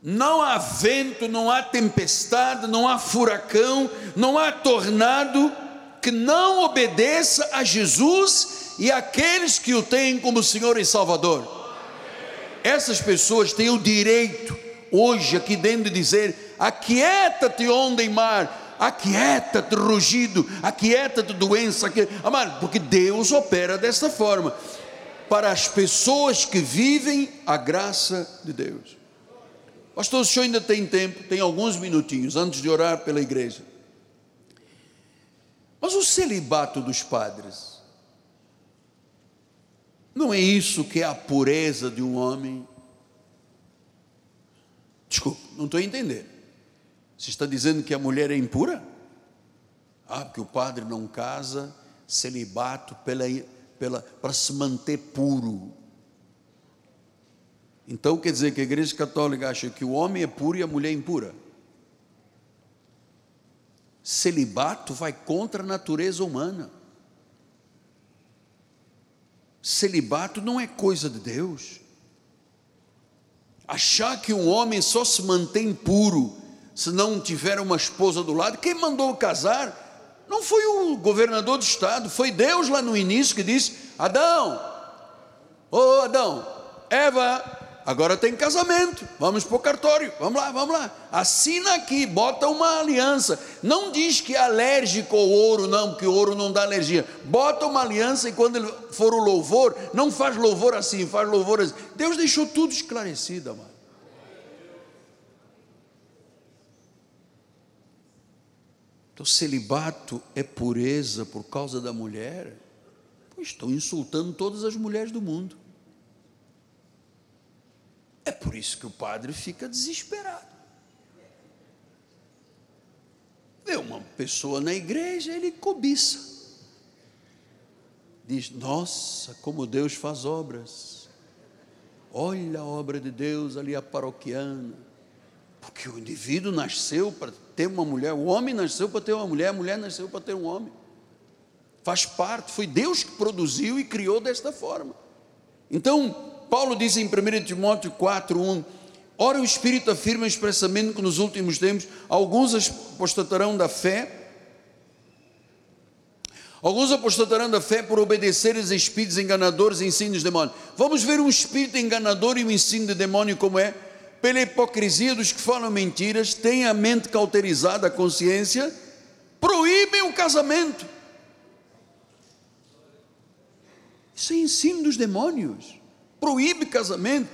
Não há vento, não há tempestade, não há furacão, não há tornado que não obedeça a Jesus e aqueles que o têm como Senhor e Salvador. Essas pessoas têm o direito, hoje, aqui dentro, de dizer: aquieta-te, onda e mar, aquieta-te, rugido, aquieta-te, doença. Amado, porque Deus opera desta forma para as pessoas que vivem a graça de Deus. Pastor, o senhor ainda tem tempo, tem alguns minutinhos antes de orar pela igreja. Mas o celibato dos padres, não é isso que é a pureza de um homem? Desculpa, não estou a entender. Você está dizendo que a mulher é impura? Ah, porque o padre não casa, celibato pela, para se manter puro. Então quer dizer que a igreja católica acha que o homem é puro e a mulher é impura. Celibato vai contra a natureza humana. Celibato não é coisa de Deus. Achar que um homem só se mantém puro se não tiver uma esposa do lado, quem mandou casar não foi o governador do estado, foi Deus lá no início que disse: Adão, ô oh, Adão, Eva, Agora tem casamento, vamos para o cartório, vamos lá, vamos lá. Assina aqui, bota uma aliança. Não diz que é alérgico ao ouro, não, porque o ouro não dá alergia. Bota uma aliança e quando for o louvor, não faz louvor assim, faz louvor assim. Deus deixou tudo esclarecido, amado. Então, celibato é pureza por causa da mulher? Pois estão insultando todas as mulheres do mundo. É por isso que o padre fica desesperado. Vê uma pessoa na igreja, ele cobiça. Diz: Nossa, como Deus faz obras. Olha a obra de Deus ali, a paroquiana. Porque o indivíduo nasceu para ter uma mulher, o homem nasceu para ter uma mulher, a mulher nasceu para ter um homem. Faz parte, foi Deus que produziu e criou desta forma. Então, Paulo diz em 1 Timóteo 4, 1: Ora, o Espírito afirma expressamente que nos últimos tempos alguns apostatarão da fé, Alguns apostatarão da fé por obedecer aos espíritos enganadores e ensinos de demônio. Vamos ver um espírito enganador e um ensino de demônio como é? Pela hipocrisia dos que falam mentiras, têm a mente cauterizada, a consciência, proíbem o casamento. Isso é ensino dos demônios proíbe casamento,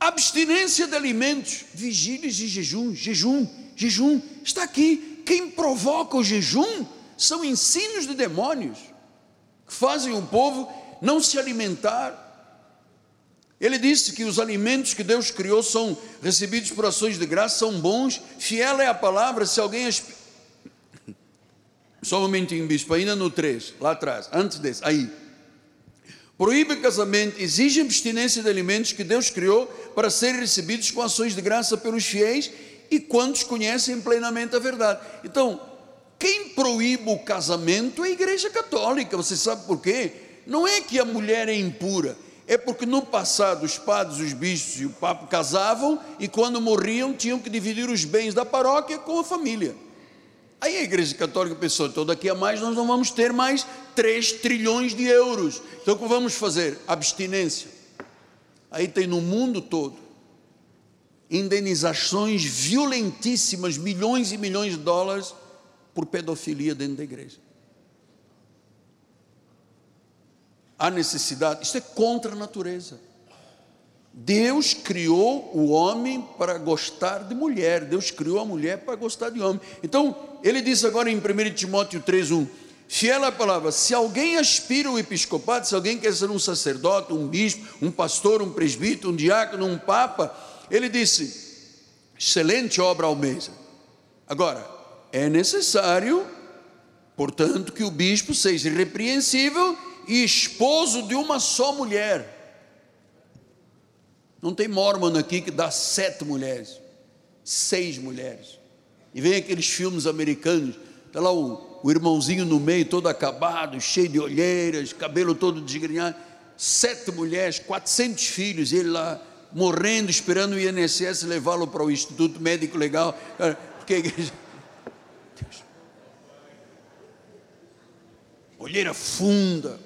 abstinência de alimentos, vigílias e jejum, jejum, jejum, está aqui. Quem provoca o jejum são ensinos de demônios que fazem o povo não se alimentar. Ele disse que os alimentos que Deus criou são recebidos por ações de graça, são bons, fiel é a palavra. Se alguém. Só um momentinho, bispo, ainda no 3, lá atrás, antes desse, aí proíbe casamento, exige abstinência de alimentos que Deus criou para serem recebidos com ações de graça pelos fiéis e quantos conhecem plenamente a verdade. Então, quem proíbe o casamento é a Igreja Católica. Você sabe por quê? não é que a mulher é impura, é porque no passado os padres, os bispos e o papa casavam e quando morriam tinham que dividir os bens da paróquia com a família. Aí a Igreja Católica pensou: então daqui a mais nós não vamos ter mais 3 trilhões de euros. Então o que vamos fazer? Abstinência. Aí tem no mundo todo indenizações violentíssimas, milhões e milhões de dólares por pedofilia dentro da igreja. Há necessidade, isso é contra a natureza. Deus criou o homem para gostar de mulher, Deus criou a mulher para gostar de homem. Então, ele diz agora em 1 Timóteo 3,1: fiel à palavra, se alguém aspira ao episcopado, se alguém quer ser um sacerdote, um bispo, um pastor, um presbítero, um diácono, um papa, ele disse: excelente obra almeja. Agora, é necessário, portanto, que o bispo seja irrepreensível e esposo de uma só mulher. Não tem mormon aqui que dá sete mulheres, seis mulheres. E vem aqueles filmes americanos, está lá o, o irmãozinho no meio, todo acabado, cheio de olheiras, cabelo todo desgrenhado. Sete mulheres, 400 filhos, ele lá morrendo, esperando o INSS levá-lo para o Instituto Médico Legal, porque a igreja. Olheira funda,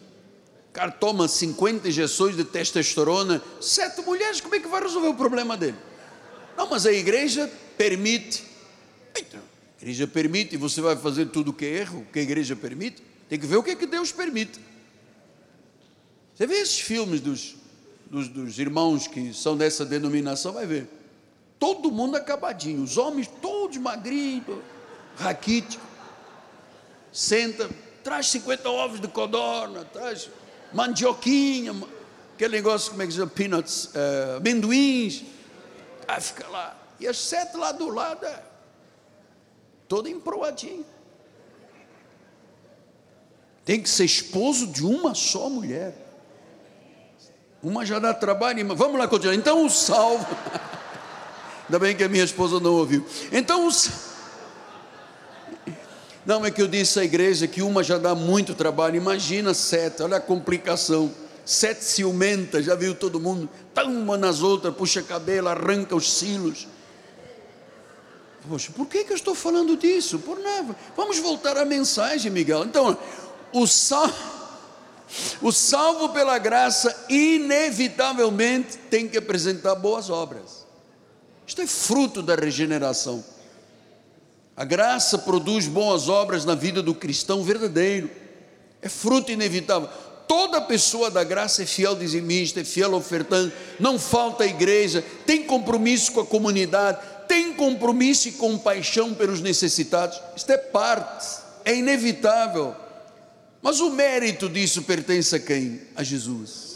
cara toma 50 injeções de testosterona, sete mulheres, como é que vai resolver o problema dele? Não, mas a igreja permite. Então, a igreja permite e você vai fazer tudo que é erro, o que a igreja permite. Tem que ver o que é que Deus permite. Você vê esses filmes dos, dos, dos irmãos que são dessa denominação, vai ver. Todo mundo acabadinho, os homens todos magrinhos, raquíticos. Senta, traz 50 ovos de codorna, traz mandioquinha, aquele negócio, como é que diz, peanuts, uh, amendoins, aí fica lá, e as sete lá do lado, é, toda emproadinha. Tem que ser esposo de uma só mulher. Uma já dá trabalho, vamos lá continuar. Então o salvo. (laughs) Ainda bem que a minha esposa não ouviu. Então o não, é que eu disse à igreja que uma já dá muito trabalho, imagina sete, olha a complicação. Sete ciumentas, já viu todo mundo, tá uma nas outras, puxa cabelo, arranca os silos. Poxa, por que, que eu estou falando disso? Por nada. Vamos voltar à mensagem, Miguel. Então, o salvo, o salvo pela graça, inevitavelmente, tem que apresentar boas obras. Isto é fruto da regeneração. A graça produz boas obras na vida do cristão verdadeiro. É fruto inevitável. Toda pessoa da graça é fiel dizimista, é fiel ofertante, não falta a igreja, tem compromisso com a comunidade, tem compromisso e compaixão pelos necessitados. Isto é parte, é inevitável. Mas o mérito disso pertence a quem? A Jesus.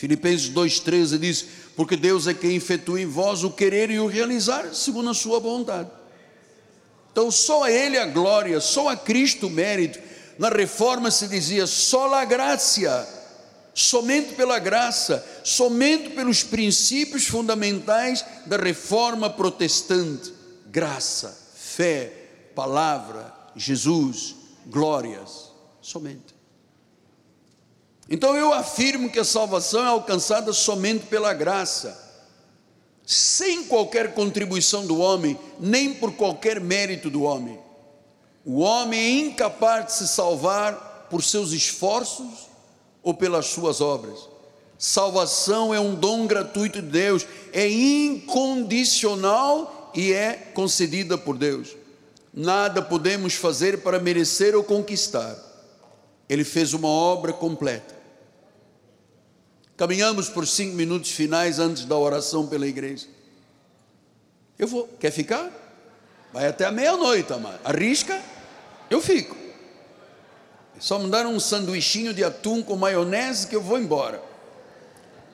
Filipenses 2,13 diz: Porque Deus é quem efetua em vós o querer e o realizar, segundo a sua vontade. Então, só a Ele a glória, só a Cristo o mérito. Na reforma se dizia: só a graça, somente pela graça, somente pelos princípios fundamentais da reforma protestante: graça, fé, palavra, Jesus, glórias, somente. Então eu afirmo que a salvação é alcançada somente pela graça, sem qualquer contribuição do homem, nem por qualquer mérito do homem. O homem é incapaz de se salvar por seus esforços ou pelas suas obras. Salvação é um dom gratuito de Deus, é incondicional e é concedida por Deus. Nada podemos fazer para merecer ou conquistar. Ele fez uma obra completa. Caminhamos por cinco minutos finais antes da oração pela igreja. Eu vou. Quer ficar? Vai até a meia-noite, amado. Arrisca? Eu fico. Só me dar um sanduichinho de atum com maionese que eu vou embora.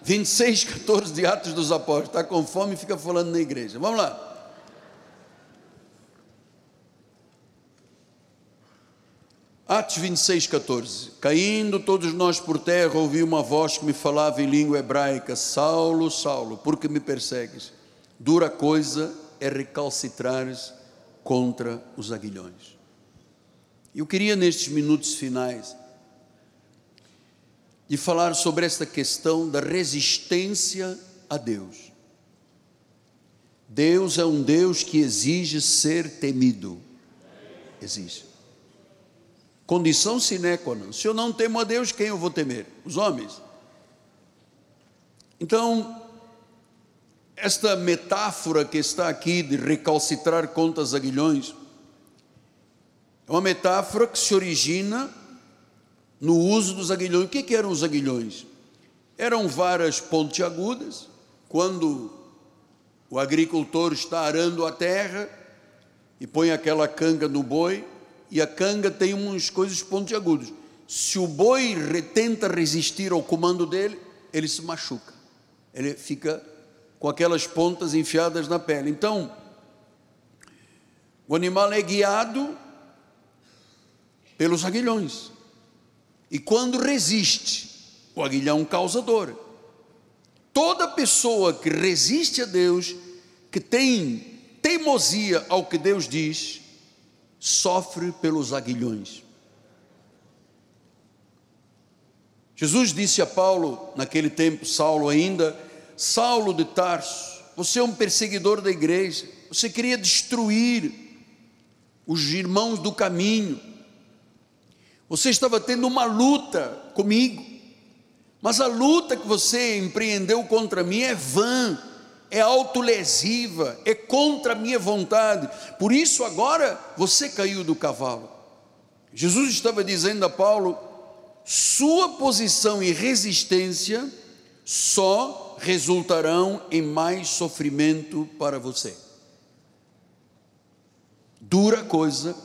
26, 14 de Atos dos Apóstolos. Está com fome e fica falando na igreja. Vamos lá. Atos 26, 14. Caindo todos nós por terra, ouvi uma voz que me falava em língua hebraica: Saulo, Saulo, por que me persegues? Dura coisa é recalcitrares contra os aguilhões. Eu queria, nestes minutos finais, de falar sobre esta questão da resistência a Deus. Deus é um Deus que exige ser temido. Exige. Condição sine qua non. Se eu não temo a Deus, quem eu vou temer? Os homens. Então, esta metáfora que está aqui de recalcitrar contas aguilhões, é uma metáfora que se origina no uso dos aguilhões. O que, que eram os aguilhões? Eram varas pontiagudas, quando o agricultor está arando a terra e põe aquela canga no boi, e a canga tem umas coisas pontiagudas. Se o boi tenta resistir ao comando dele, ele se machuca, ele fica com aquelas pontas enfiadas na pele. Então, o animal é guiado pelos aguilhões. E quando resiste, o aguilhão causa dor. Toda pessoa que resiste a Deus, que tem teimosia ao que Deus diz, sofre pelos aguilhões. Jesus disse a Paulo, naquele tempo, Saulo ainda, Saulo de Tarso, você é um perseguidor da igreja, você queria destruir os irmãos do caminho, você estava tendo uma luta comigo, mas a luta que você empreendeu contra mim é vã, é autolesiva, é contra a minha vontade, por isso agora você caiu do cavalo. Jesus estava dizendo a Paulo: sua posição e resistência só resultarão em mais sofrimento para você. Dura coisa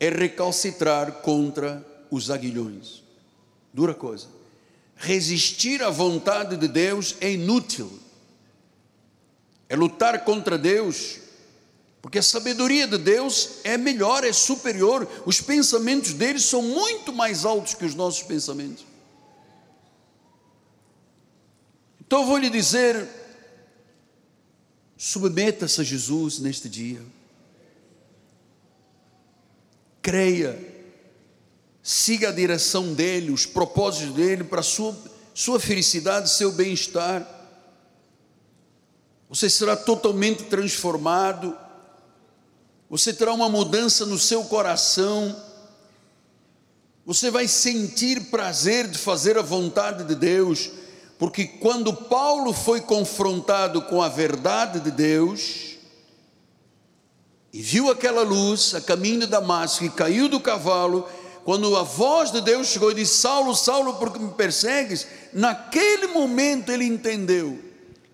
é recalcitrar contra os aguilhões. Dura coisa. Resistir à vontade de Deus é inútil. É lutar contra Deus, porque a sabedoria de Deus é melhor, é superior. Os pensamentos dele são muito mais altos que os nossos pensamentos. Então eu vou lhe dizer: submeta-se a Jesus neste dia creia, siga a direção dele, os propósitos dele para a sua, sua felicidade, seu bem-estar. Você será totalmente transformado, você terá uma mudança no seu coração, você vai sentir prazer de fazer a vontade de Deus, porque quando Paulo foi confrontado com a verdade de Deus, e viu aquela luz a caminho de Damasco e caiu do cavalo. Quando a voz de Deus chegou e disse: Saulo, Saulo, por que me persegues? Naquele momento ele entendeu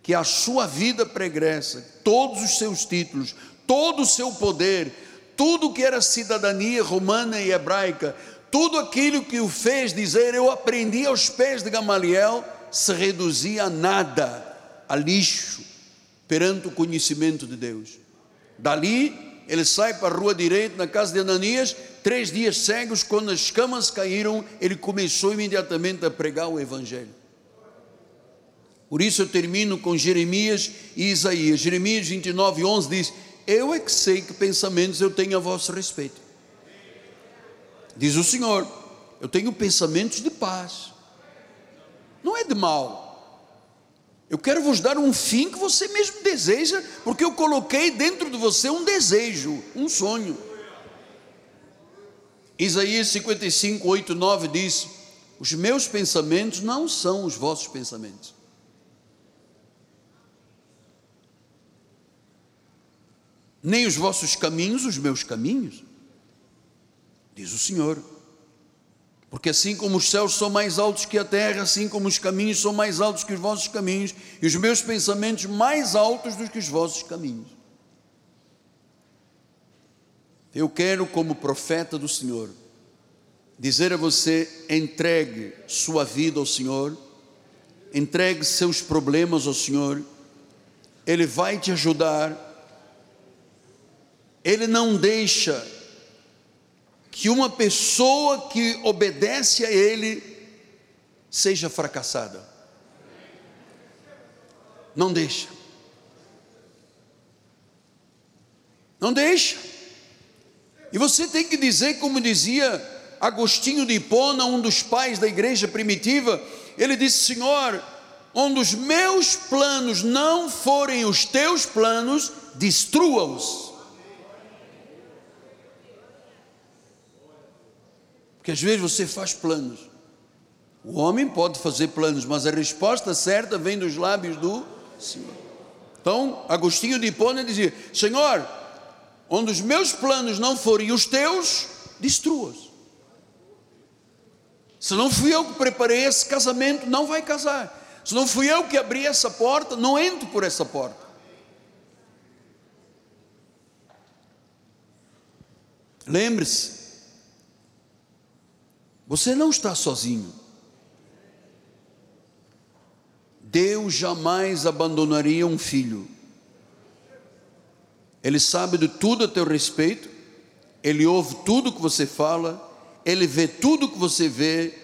que a sua vida pregressa, todos os seus títulos, todo o seu poder, tudo que era cidadania romana e hebraica, tudo aquilo que o fez dizer: Eu aprendi aos pés de Gamaliel, se reduzia a nada, a lixo, perante o conhecimento de Deus. Dali ele sai para a rua direita, na casa de Ananias, três dias cegos, quando as escamas caíram, ele começou imediatamente a pregar o Evangelho. Por isso eu termino com Jeremias e Isaías. Jeremias 29, 11 diz: Eu é que sei que pensamentos eu tenho a vosso respeito. Diz o Senhor: Eu tenho pensamentos de paz, não é de mal eu quero vos dar um fim que você mesmo deseja, porque eu coloquei dentro de você um desejo, um sonho. Isaías 55, 8, 9 diz: Os meus pensamentos não são os vossos pensamentos. Nem os vossos caminhos, os meus caminhos, diz o Senhor. Porque assim como os céus são mais altos que a terra, assim como os caminhos são mais altos que os vossos caminhos, e os meus pensamentos mais altos do que os vossos caminhos. Eu quero, como profeta do Senhor, dizer a você: entregue sua vida ao Senhor, entregue seus problemas ao Senhor, Ele vai te ajudar, Ele não deixa que uma pessoa que obedece a Ele seja fracassada. Não deixa. Não deixa. E você tem que dizer, como dizia Agostinho de Hipona, um dos pais da igreja primitiva, ele disse: Senhor, onde os meus planos não forem os teus planos, destrua-os. Porque às vezes você faz planos. O homem pode fazer planos, mas a resposta certa vem dos lábios do Senhor. Então, Agostinho de Hipona dizia: Senhor, onde os meus planos não forem os teus, destrua-os. Se não fui eu que preparei esse casamento, não vai casar. Se não fui eu que abri essa porta, não entro por essa porta. Lembre-se, você não está sozinho. Deus jamais abandonaria um filho. Ele sabe de tudo a teu respeito, ele ouve tudo que você fala, ele vê tudo que você vê,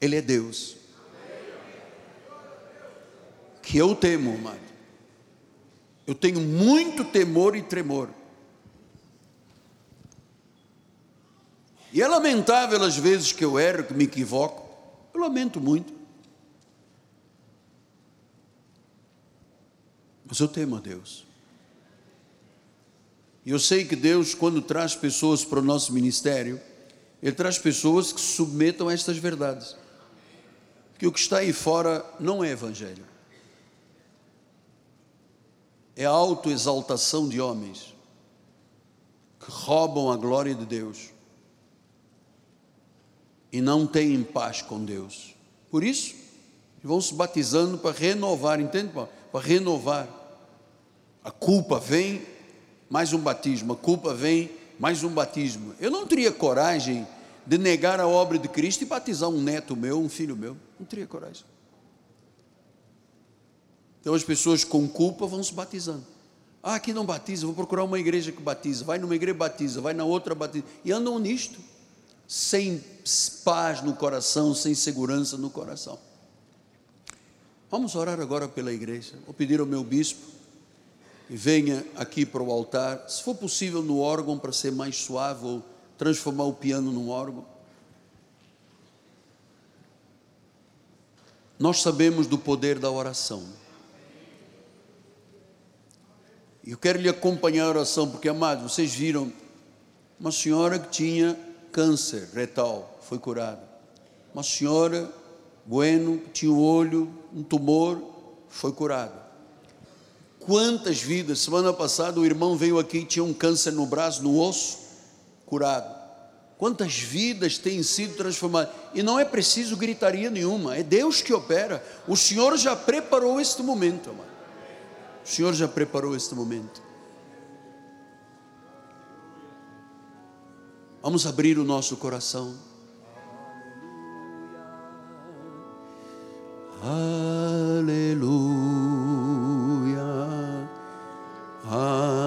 ele é Deus. Que eu temo, amado. Eu tenho muito temor e tremor. E é lamentável as vezes que eu erro, que me equivoco. Eu lamento muito. Mas eu temo a Deus. E eu sei que Deus, quando traz pessoas para o nosso ministério, Ele traz pessoas que submetam a estas verdades. Que o que está aí fora não é evangelho. É a autoexaltação de homens que roubam a glória de Deus e não têm paz com Deus. Por isso, vão se batizando para renovar, entende? Para renovar. A culpa vem, mais um batismo. A culpa vem, mais um batismo. Eu não teria coragem de negar a obra de Cristo e batizar um neto meu, um filho meu. Não teria coragem. Então as pessoas com culpa vão se batizando. Ah, aqui não batiza, vou procurar uma igreja que batiza. Vai numa igreja batiza, vai na outra batiza. E andam nisto, sem paz no coração, sem segurança no coração. Vamos orar agora pela igreja. Vou pedir ao meu bispo e venha aqui para o altar, se for possível no órgão para ser mais suave ou transformar o piano num órgão. Nós sabemos do poder da oração. E eu quero lhe acompanhar a oração, porque, amados, vocês viram uma senhora que tinha câncer retal, foi curada. Uma senhora, bueno, tinha o olho, um tumor, foi curada. Quantas vidas, semana passada o irmão veio aqui e tinha um câncer no braço, no osso, curado. Quantas vidas têm sido transformadas? E não é preciso gritaria nenhuma, é Deus que opera. O Senhor já preparou este momento, amado. O Senhor já preparou este momento. Vamos abrir o nosso coração. Aleluia. Senhor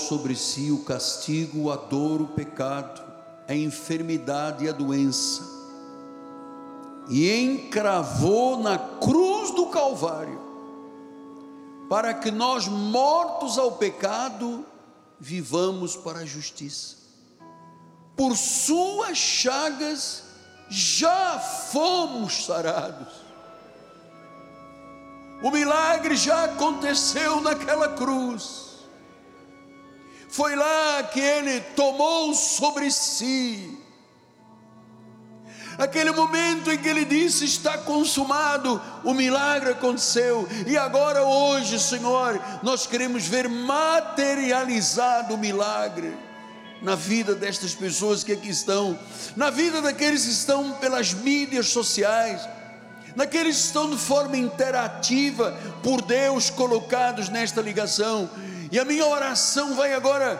sobre si o castigo, a dor, o pecado, a enfermidade e a doença, e encravou na cruz do Calvário, para que nós, mortos ao pecado, vivamos para a justiça. Por suas chagas já fomos sarados. O milagre já aconteceu naquela cruz foi lá que ele tomou sobre si. Aquele momento em que ele disse: Está consumado, o milagre aconteceu, e agora, hoje, Senhor, nós queremos ver materializado o milagre. na vida destas pessoas que aqui estão, na vida daqueles que estão pelas mídias sociais, naqueles que estão de forma interativa por Deus colocados nesta ligação. E a minha oração vai agora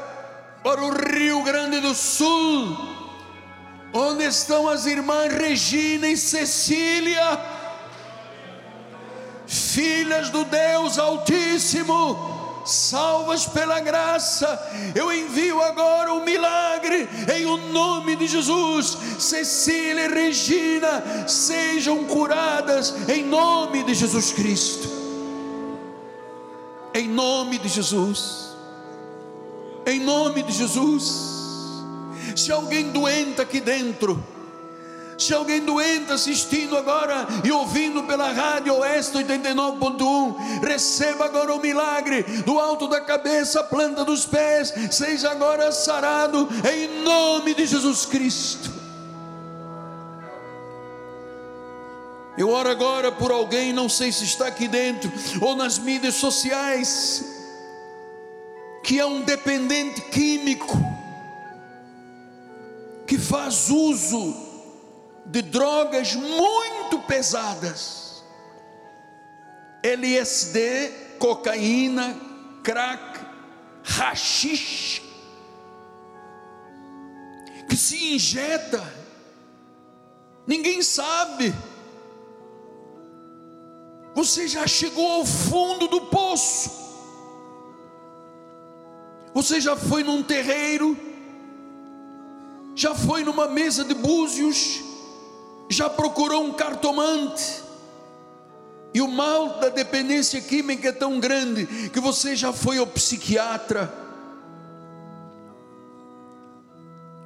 para o Rio Grande do Sul, onde estão as irmãs Regina e Cecília, filhas do Deus Altíssimo salvas pela graça. Eu envio agora o milagre em o nome de Jesus. Cecília e Regina sejam curadas em nome de Jesus Cristo. Em nome de Jesus. Em nome de Jesus. Se alguém doente aqui dentro, se alguém doente assistindo agora e ouvindo pela rádio Oeste 89.1, receba agora o milagre do alto da cabeça, planta dos pés, seja agora sarado em nome de Jesus Cristo. Eu oro agora por alguém, não sei se está aqui dentro ou nas mídias sociais, que é um dependente químico, que faz uso de drogas muito pesadas. LSD, cocaína, crack, rachixe, que se injeta, ninguém sabe. Você já chegou ao fundo do poço. Você já foi num terreiro, já foi numa mesa de búzios, já procurou um cartomante? E o mal da dependência química é tão grande que você já foi ao psiquiatra.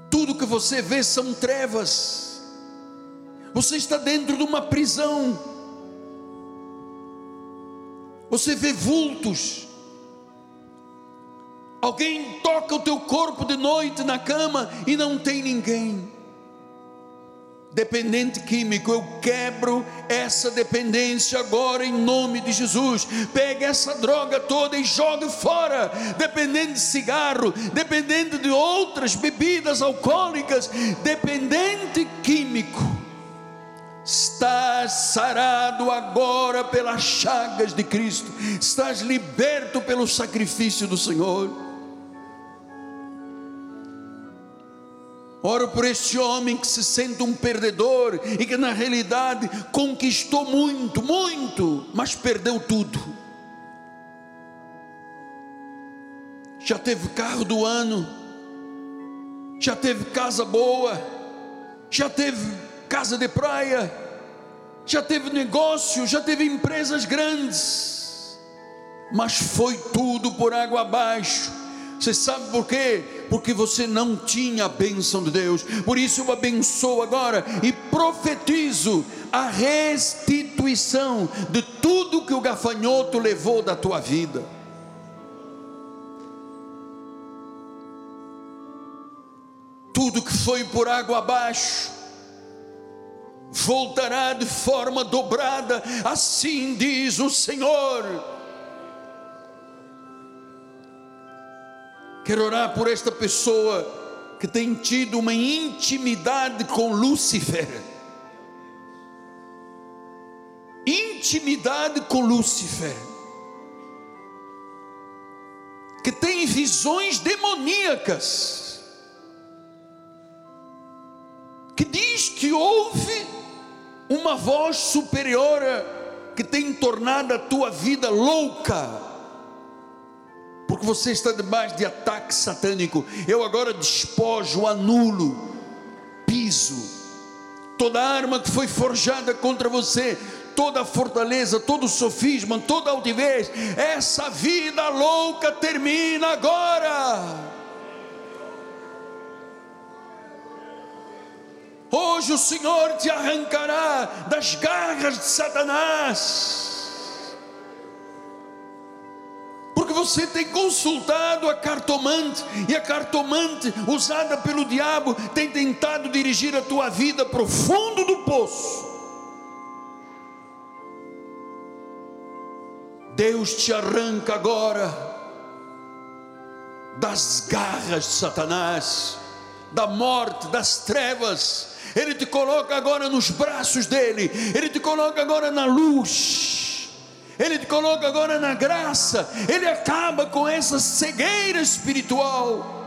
Tudo que você vê são trevas. Você está dentro de uma prisão. Você vê vultos. Alguém toca o teu corpo de noite na cama e não tem ninguém dependente químico, eu quebro essa dependência agora em nome de Jesus. Pega essa droga toda e jogue fora. Dependente de cigarro, dependente de outras bebidas alcoólicas, dependente químico. Estás sarado agora pelas chagas de Cristo, estás liberto pelo sacrifício do Senhor. Oro por este homem que se sente um perdedor e que na realidade conquistou muito, muito, mas perdeu tudo. Já teve carro do ano, já teve casa boa, já teve casa de praia, já teve negócio, já teve empresas grandes, mas foi tudo por água abaixo você sabe por quê? Porque você não tinha a bênção de Deus. Por isso eu abençoo agora e profetizo a restituição de tudo que o gafanhoto levou da tua vida. Tudo que foi por água abaixo voltará de forma dobrada, assim diz o Senhor Quero orar por esta pessoa que tem tido uma intimidade com Lúcifer. Intimidade com Lúcifer. Que tem visões demoníacas. Que diz que houve uma voz superior que tem tornado a tua vida louca porque você está debaixo de ataque satânico. Eu agora despojo, anulo, piso toda arma que foi forjada contra você, toda fortaleza, todo sofisma, toda altivez. Essa vida louca termina agora. Hoje o Senhor te arrancará das garras de Satanás porque você tem consultado a cartomante, e a cartomante, usada pelo diabo, tem tentado dirigir a tua vida para o fundo do poço. Deus te arranca agora das garras de Satanás, da morte, das trevas. Ele te coloca agora nos braços dele, ele te coloca agora na luz. Ele te coloca agora na graça, Ele acaba com essa cegueira espiritual.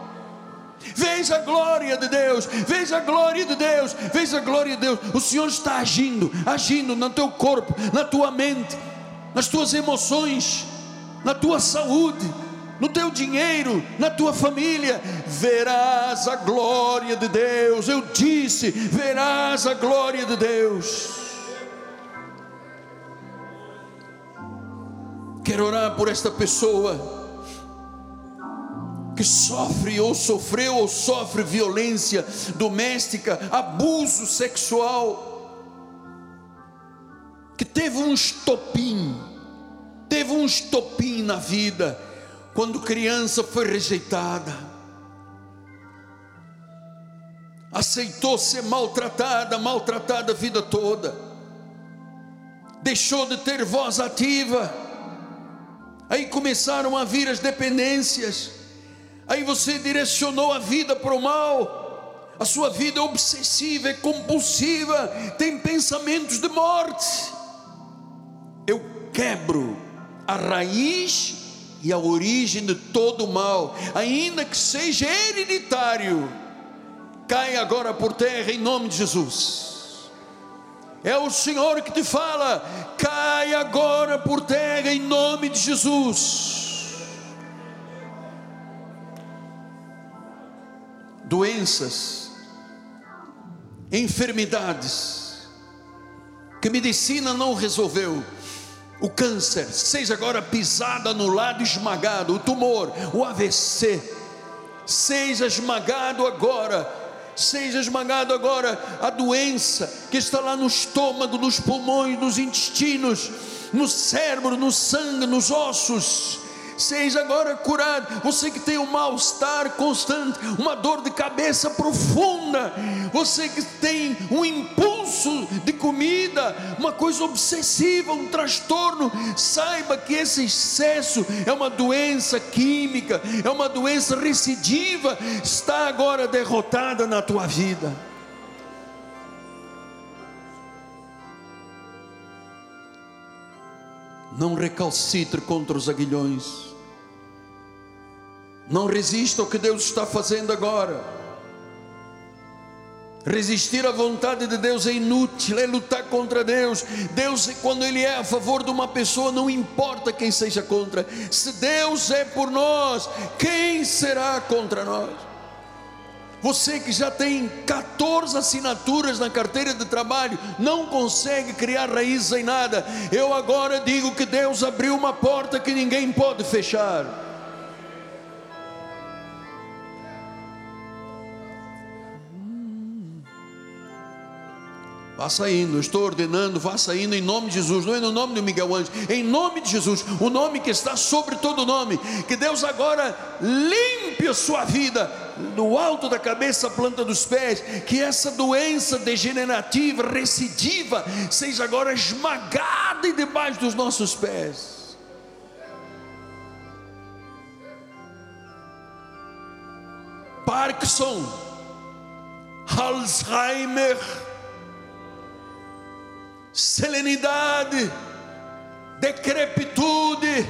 Veja a glória de Deus, veja a glória de Deus, veja a glória de Deus. O Senhor está agindo, agindo no teu corpo, na tua mente, nas tuas emoções, na tua saúde, no teu dinheiro, na tua família, verás a glória de Deus. Eu disse: verás a glória de Deus. Quero orar por esta pessoa que sofre ou sofreu ou sofre violência doméstica, abuso sexual, que teve um estopim, teve um estopim na vida quando criança foi rejeitada, aceitou ser maltratada, maltratada a vida toda, deixou de ter voz ativa, aí começaram a vir as dependências, aí você direcionou a vida para o mal, a sua vida é obsessiva, é compulsiva, tem pensamentos de morte. Eu quebro a raiz e a origem de todo o mal, ainda que seja hereditário, cai agora por terra em nome de Jesus. É o Senhor que te fala, cai agora por terra em nome de Jesus. Doenças, enfermidades, que medicina não resolveu, o câncer seja agora pisado, anulado, esmagado, o tumor, o AVC, seja esmagado agora, seja esmagado agora a doença que está lá no estômago, nos pulmões, nos intestinos, no cérebro, no sangue, nos ossos, seja agora curado. Você que tem um mal-estar constante, uma dor de cabeça profunda, você que tem um impulso de comida, uma coisa obsessiva, um transtorno, saiba que esse excesso é uma doença química, é uma doença recidiva, está agora derrotada na tua vida. Não recalcitre contra os aguilhões. Não resista ao que Deus está fazendo agora. Resistir à vontade de Deus é inútil, é lutar contra Deus. Deus, quando Ele é a favor de uma pessoa, não importa quem seja contra. Se Deus é por nós, quem será contra nós? Você que já tem 14 assinaturas na carteira de trabalho, não consegue criar raízes em nada. Eu agora digo que Deus abriu uma porta que ninguém pode fechar. Vá saindo, estou ordenando, vá saindo em nome de Jesus, não é no nome do Miguel Anjo, em nome de Jesus, o nome que está sobre todo nome. Que Deus agora limpe a sua vida, do alto da cabeça, planta dos pés, que essa doença degenerativa, recidiva, seja agora esmagada debaixo dos nossos pés. Parkinson, Alzheimer, serenidade, decrepitude,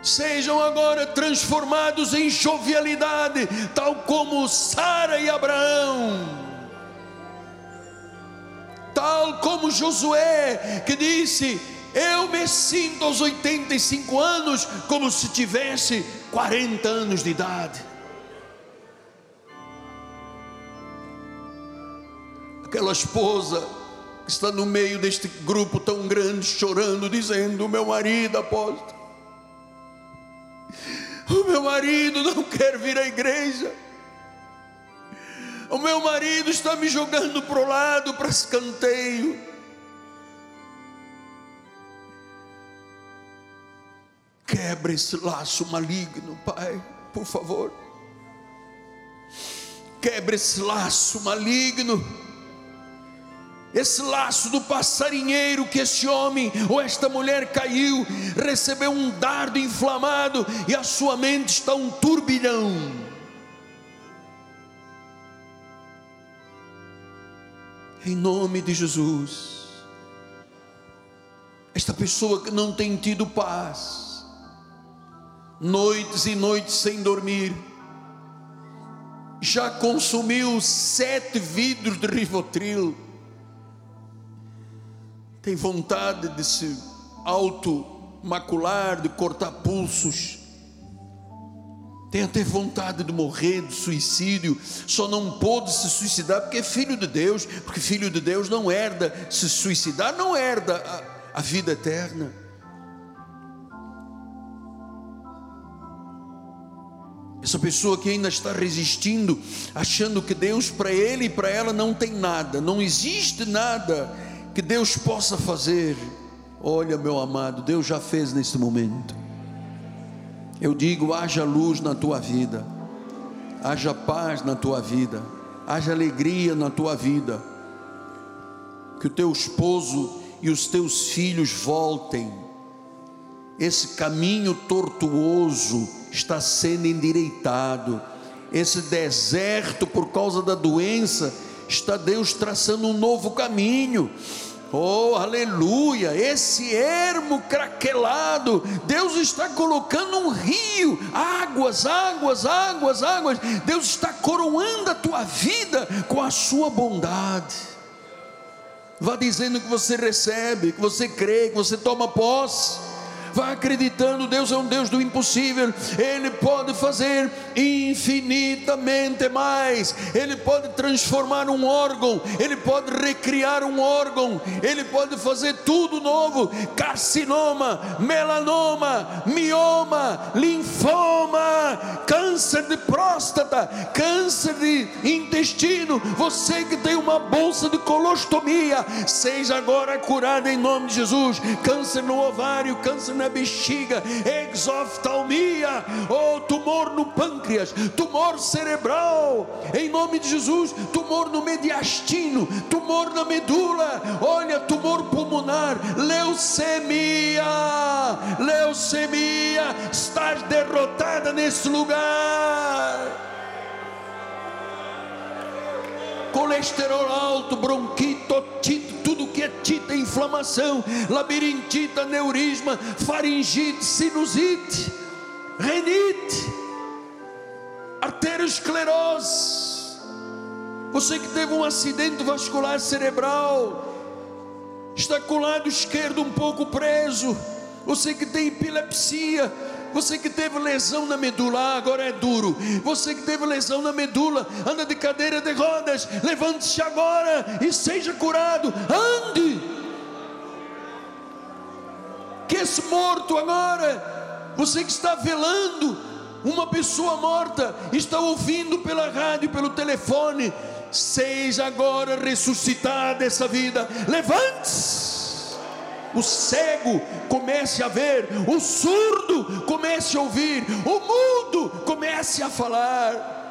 sejam agora transformados em jovialidade, tal como Sara e Abraão, tal como Josué, que disse: Eu me sinto aos 85 anos como se tivesse 40 anos de idade. Aquela esposa está no meio deste grupo tão grande, chorando, dizendo: Meu marido, apóstolo, o meu marido não quer vir à igreja, o meu marido está me jogando para o lado, para escanteio. Quebra esse laço maligno, Pai, por favor. Quebra esse laço maligno esse laço do passarinheiro que esse homem ou esta mulher caiu, recebeu um dardo inflamado e a sua mente está um turbilhão. Em nome de Jesus, esta pessoa que não tem tido paz, noites e noites sem dormir, já consumiu sete vidros de Rivotril, tem vontade de se automacular, de cortar pulsos, tem até vontade de morrer, de suicídio, só não pôde se suicidar porque é filho de Deus, porque filho de Deus não herda, se suicidar não herda a, a vida eterna. Essa pessoa que ainda está resistindo, achando que Deus para ele e para ela não tem nada, não existe nada que Deus possa fazer. Olha, meu amado, Deus já fez neste momento. Eu digo: haja luz na tua vida, haja paz na tua vida, haja alegria na tua vida. Que o teu esposo e os teus filhos voltem. Esse caminho tortuoso está sendo endireitado. Esse deserto por causa da doença está Deus traçando um novo caminho. Oh, aleluia! Esse ermo craquelado, Deus está colocando um rio, águas, águas, águas, águas. Deus está coroando a tua vida com a sua bondade. Vá dizendo que você recebe, que você crê, que você toma posse Vá acreditando, Deus é um Deus do impossível, Ele pode fazer infinitamente mais, Ele pode transformar um órgão, Ele pode recriar um órgão, Ele pode fazer tudo novo: carcinoma, melanoma, mioma, linfoma, câncer de próstata, câncer de intestino. Você que tem uma bolsa de colostomia, seja agora curado em nome de Jesus. Câncer no ovário, câncer na na bexiga, exoftalmia, ou oh, tumor no pâncreas, tumor cerebral, em nome de Jesus, tumor no mediastino, tumor na medula, olha, tumor pulmonar, leucemia, leucemia, estás derrotada nesse lugar. Colesterol alto, bronquite, otite, tudo que é tita, inflamação, labirintite, aneurisma, faringite, sinusite, renite, arteriosclerose. Você que teve um acidente vascular cerebral, está com o lado esquerdo um pouco preso, você que tem epilepsia, você que teve lesão na medula, agora é duro. Você que teve lesão na medula, anda de cadeira de rodas, levante-se agora e seja curado. Ande. Que esse morto agora, você que está velando uma pessoa morta, está ouvindo pela rádio, pelo telefone, seja agora ressuscitada essa vida. Levante-se o cego comece a ver, o surdo comece a ouvir, o mudo comece a falar.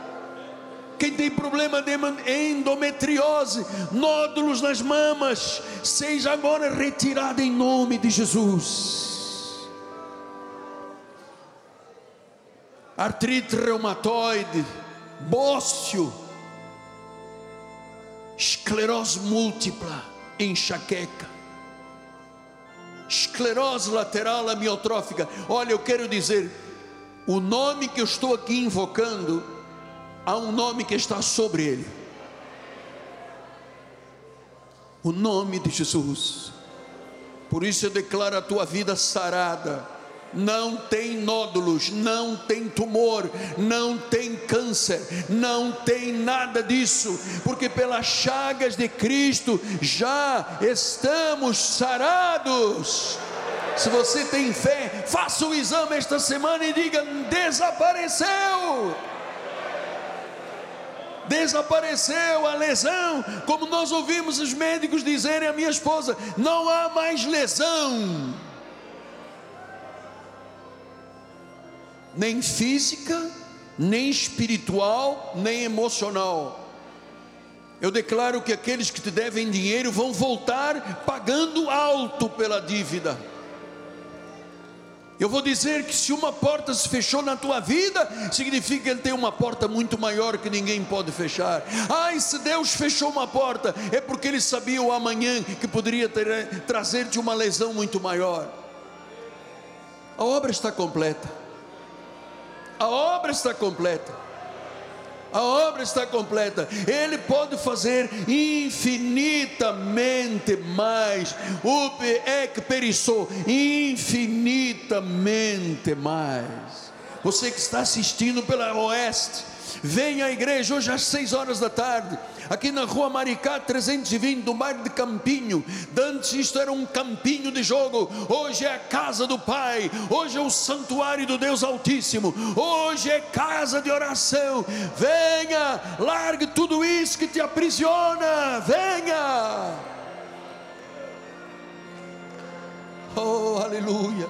Quem tem problema de endometriose, nódulos nas mamas, seja agora retirado em nome de Jesus. Artrite reumatoide, bócio, esclerose múltipla, enxaqueca esclerose lateral amiotrófica. Olha, eu quero dizer, o nome que eu estou aqui invocando, há um nome que está sobre ele. O nome de Jesus. Por isso eu declaro a tua vida sarada não tem nódulos, não tem tumor, não tem câncer, não tem nada disso, porque pelas chagas de Cristo já estamos sarados. Se você tem fé, faça o exame esta semana e diga: desapareceu desapareceu a lesão, como nós ouvimos os médicos dizerem à minha esposa: não há mais lesão. Nem física, nem espiritual, nem emocional. Eu declaro que aqueles que te devem dinheiro vão voltar pagando alto pela dívida. Eu vou dizer que se uma porta se fechou na tua vida, significa que ele tem uma porta muito maior que ninguém pode fechar. Ai, se Deus fechou uma porta, é porque ele sabia o amanhã que poderia trazer-te uma lesão muito maior. A obra está completa. A obra está completa a obra está completa. Ele pode fazer infinitamente mais. O é que perissou infinitamente mais. Você que está assistindo pela Oeste, venha à igreja hoje às seis horas da tarde aqui na rua Maricá 320, no bairro de Campinho. Antes isto era um campinho de jogo, hoje é a casa do Pai, hoje é o santuário do Deus Altíssimo, hoje é casa de oração. Venha, largue tudo isso que te aprisiona, venha. Oh, aleluia.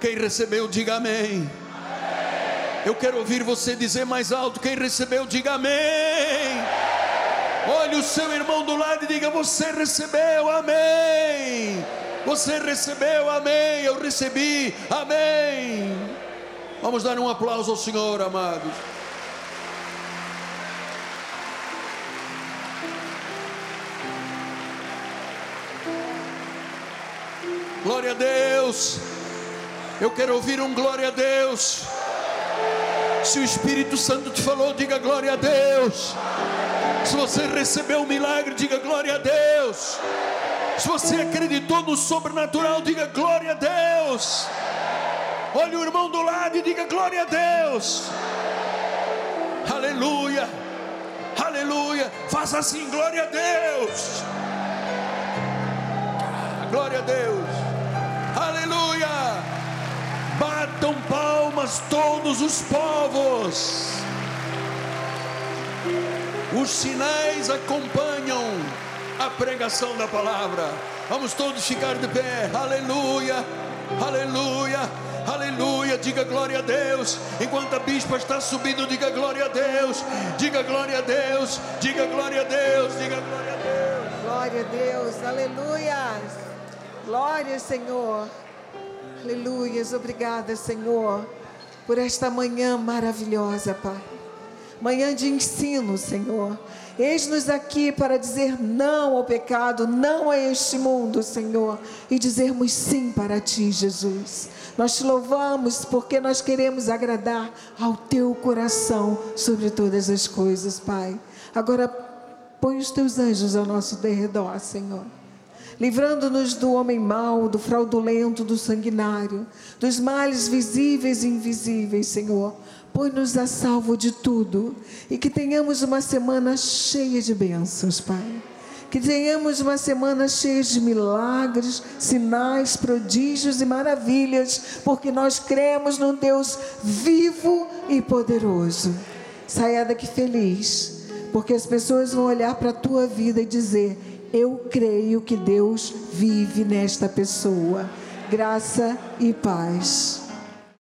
Quem recebeu, diga amém. Eu quero ouvir você dizer mais alto: quem recebeu, diga amém. Olhe o seu irmão do lado e diga: Você recebeu, amém. Você recebeu, amém. Eu recebi, amém. Vamos dar um aplauso ao Senhor, amados. Glória a Deus. Eu quero ouvir um glória a Deus. Se o Espírito Santo te falou, diga glória a Deus. Se você recebeu um milagre, diga glória a Deus. Se você acreditou no sobrenatural, diga glória a Deus. Olhe o irmão do lado e diga glória a Deus. Aleluia. Aleluia. Faça assim, glória a Deus. Glória a Deus. Aleluia. Batam palmas todos os povos. Os sinais acompanham a pregação da palavra. Vamos todos ficar de pé. Aleluia. Aleluia. Aleluia, diga glória a Deus. Enquanto a bispa está subindo, diga glória a Deus. Diga glória a Deus. Diga glória a Deus. Diga glória a Deus. Glória a Deus. Aleluia. Glória, Senhor. Aleluias, obrigada, Senhor, por esta manhã maravilhosa, Pai. Manhã de ensino, Senhor. Eis-nos aqui para dizer não ao pecado, não a este mundo, Senhor, e dizermos sim para Ti, Jesus. Nós te louvamos porque nós queremos agradar ao Teu coração sobre todas as coisas, Pai. Agora, põe os Teus anjos ao nosso derredor, Senhor livrando-nos do homem mau, do fraudulento, do sanguinário, dos males visíveis e invisíveis, Senhor. Põe-nos a salvo de tudo e que tenhamos uma semana cheia de bênçãos, Pai. Que tenhamos uma semana cheia de milagres, sinais, prodígios e maravilhas, porque nós cremos num Deus vivo e poderoso. Saia daqui feliz, porque as pessoas vão olhar para a tua vida e dizer: eu creio que Deus vive nesta pessoa. Graça e paz.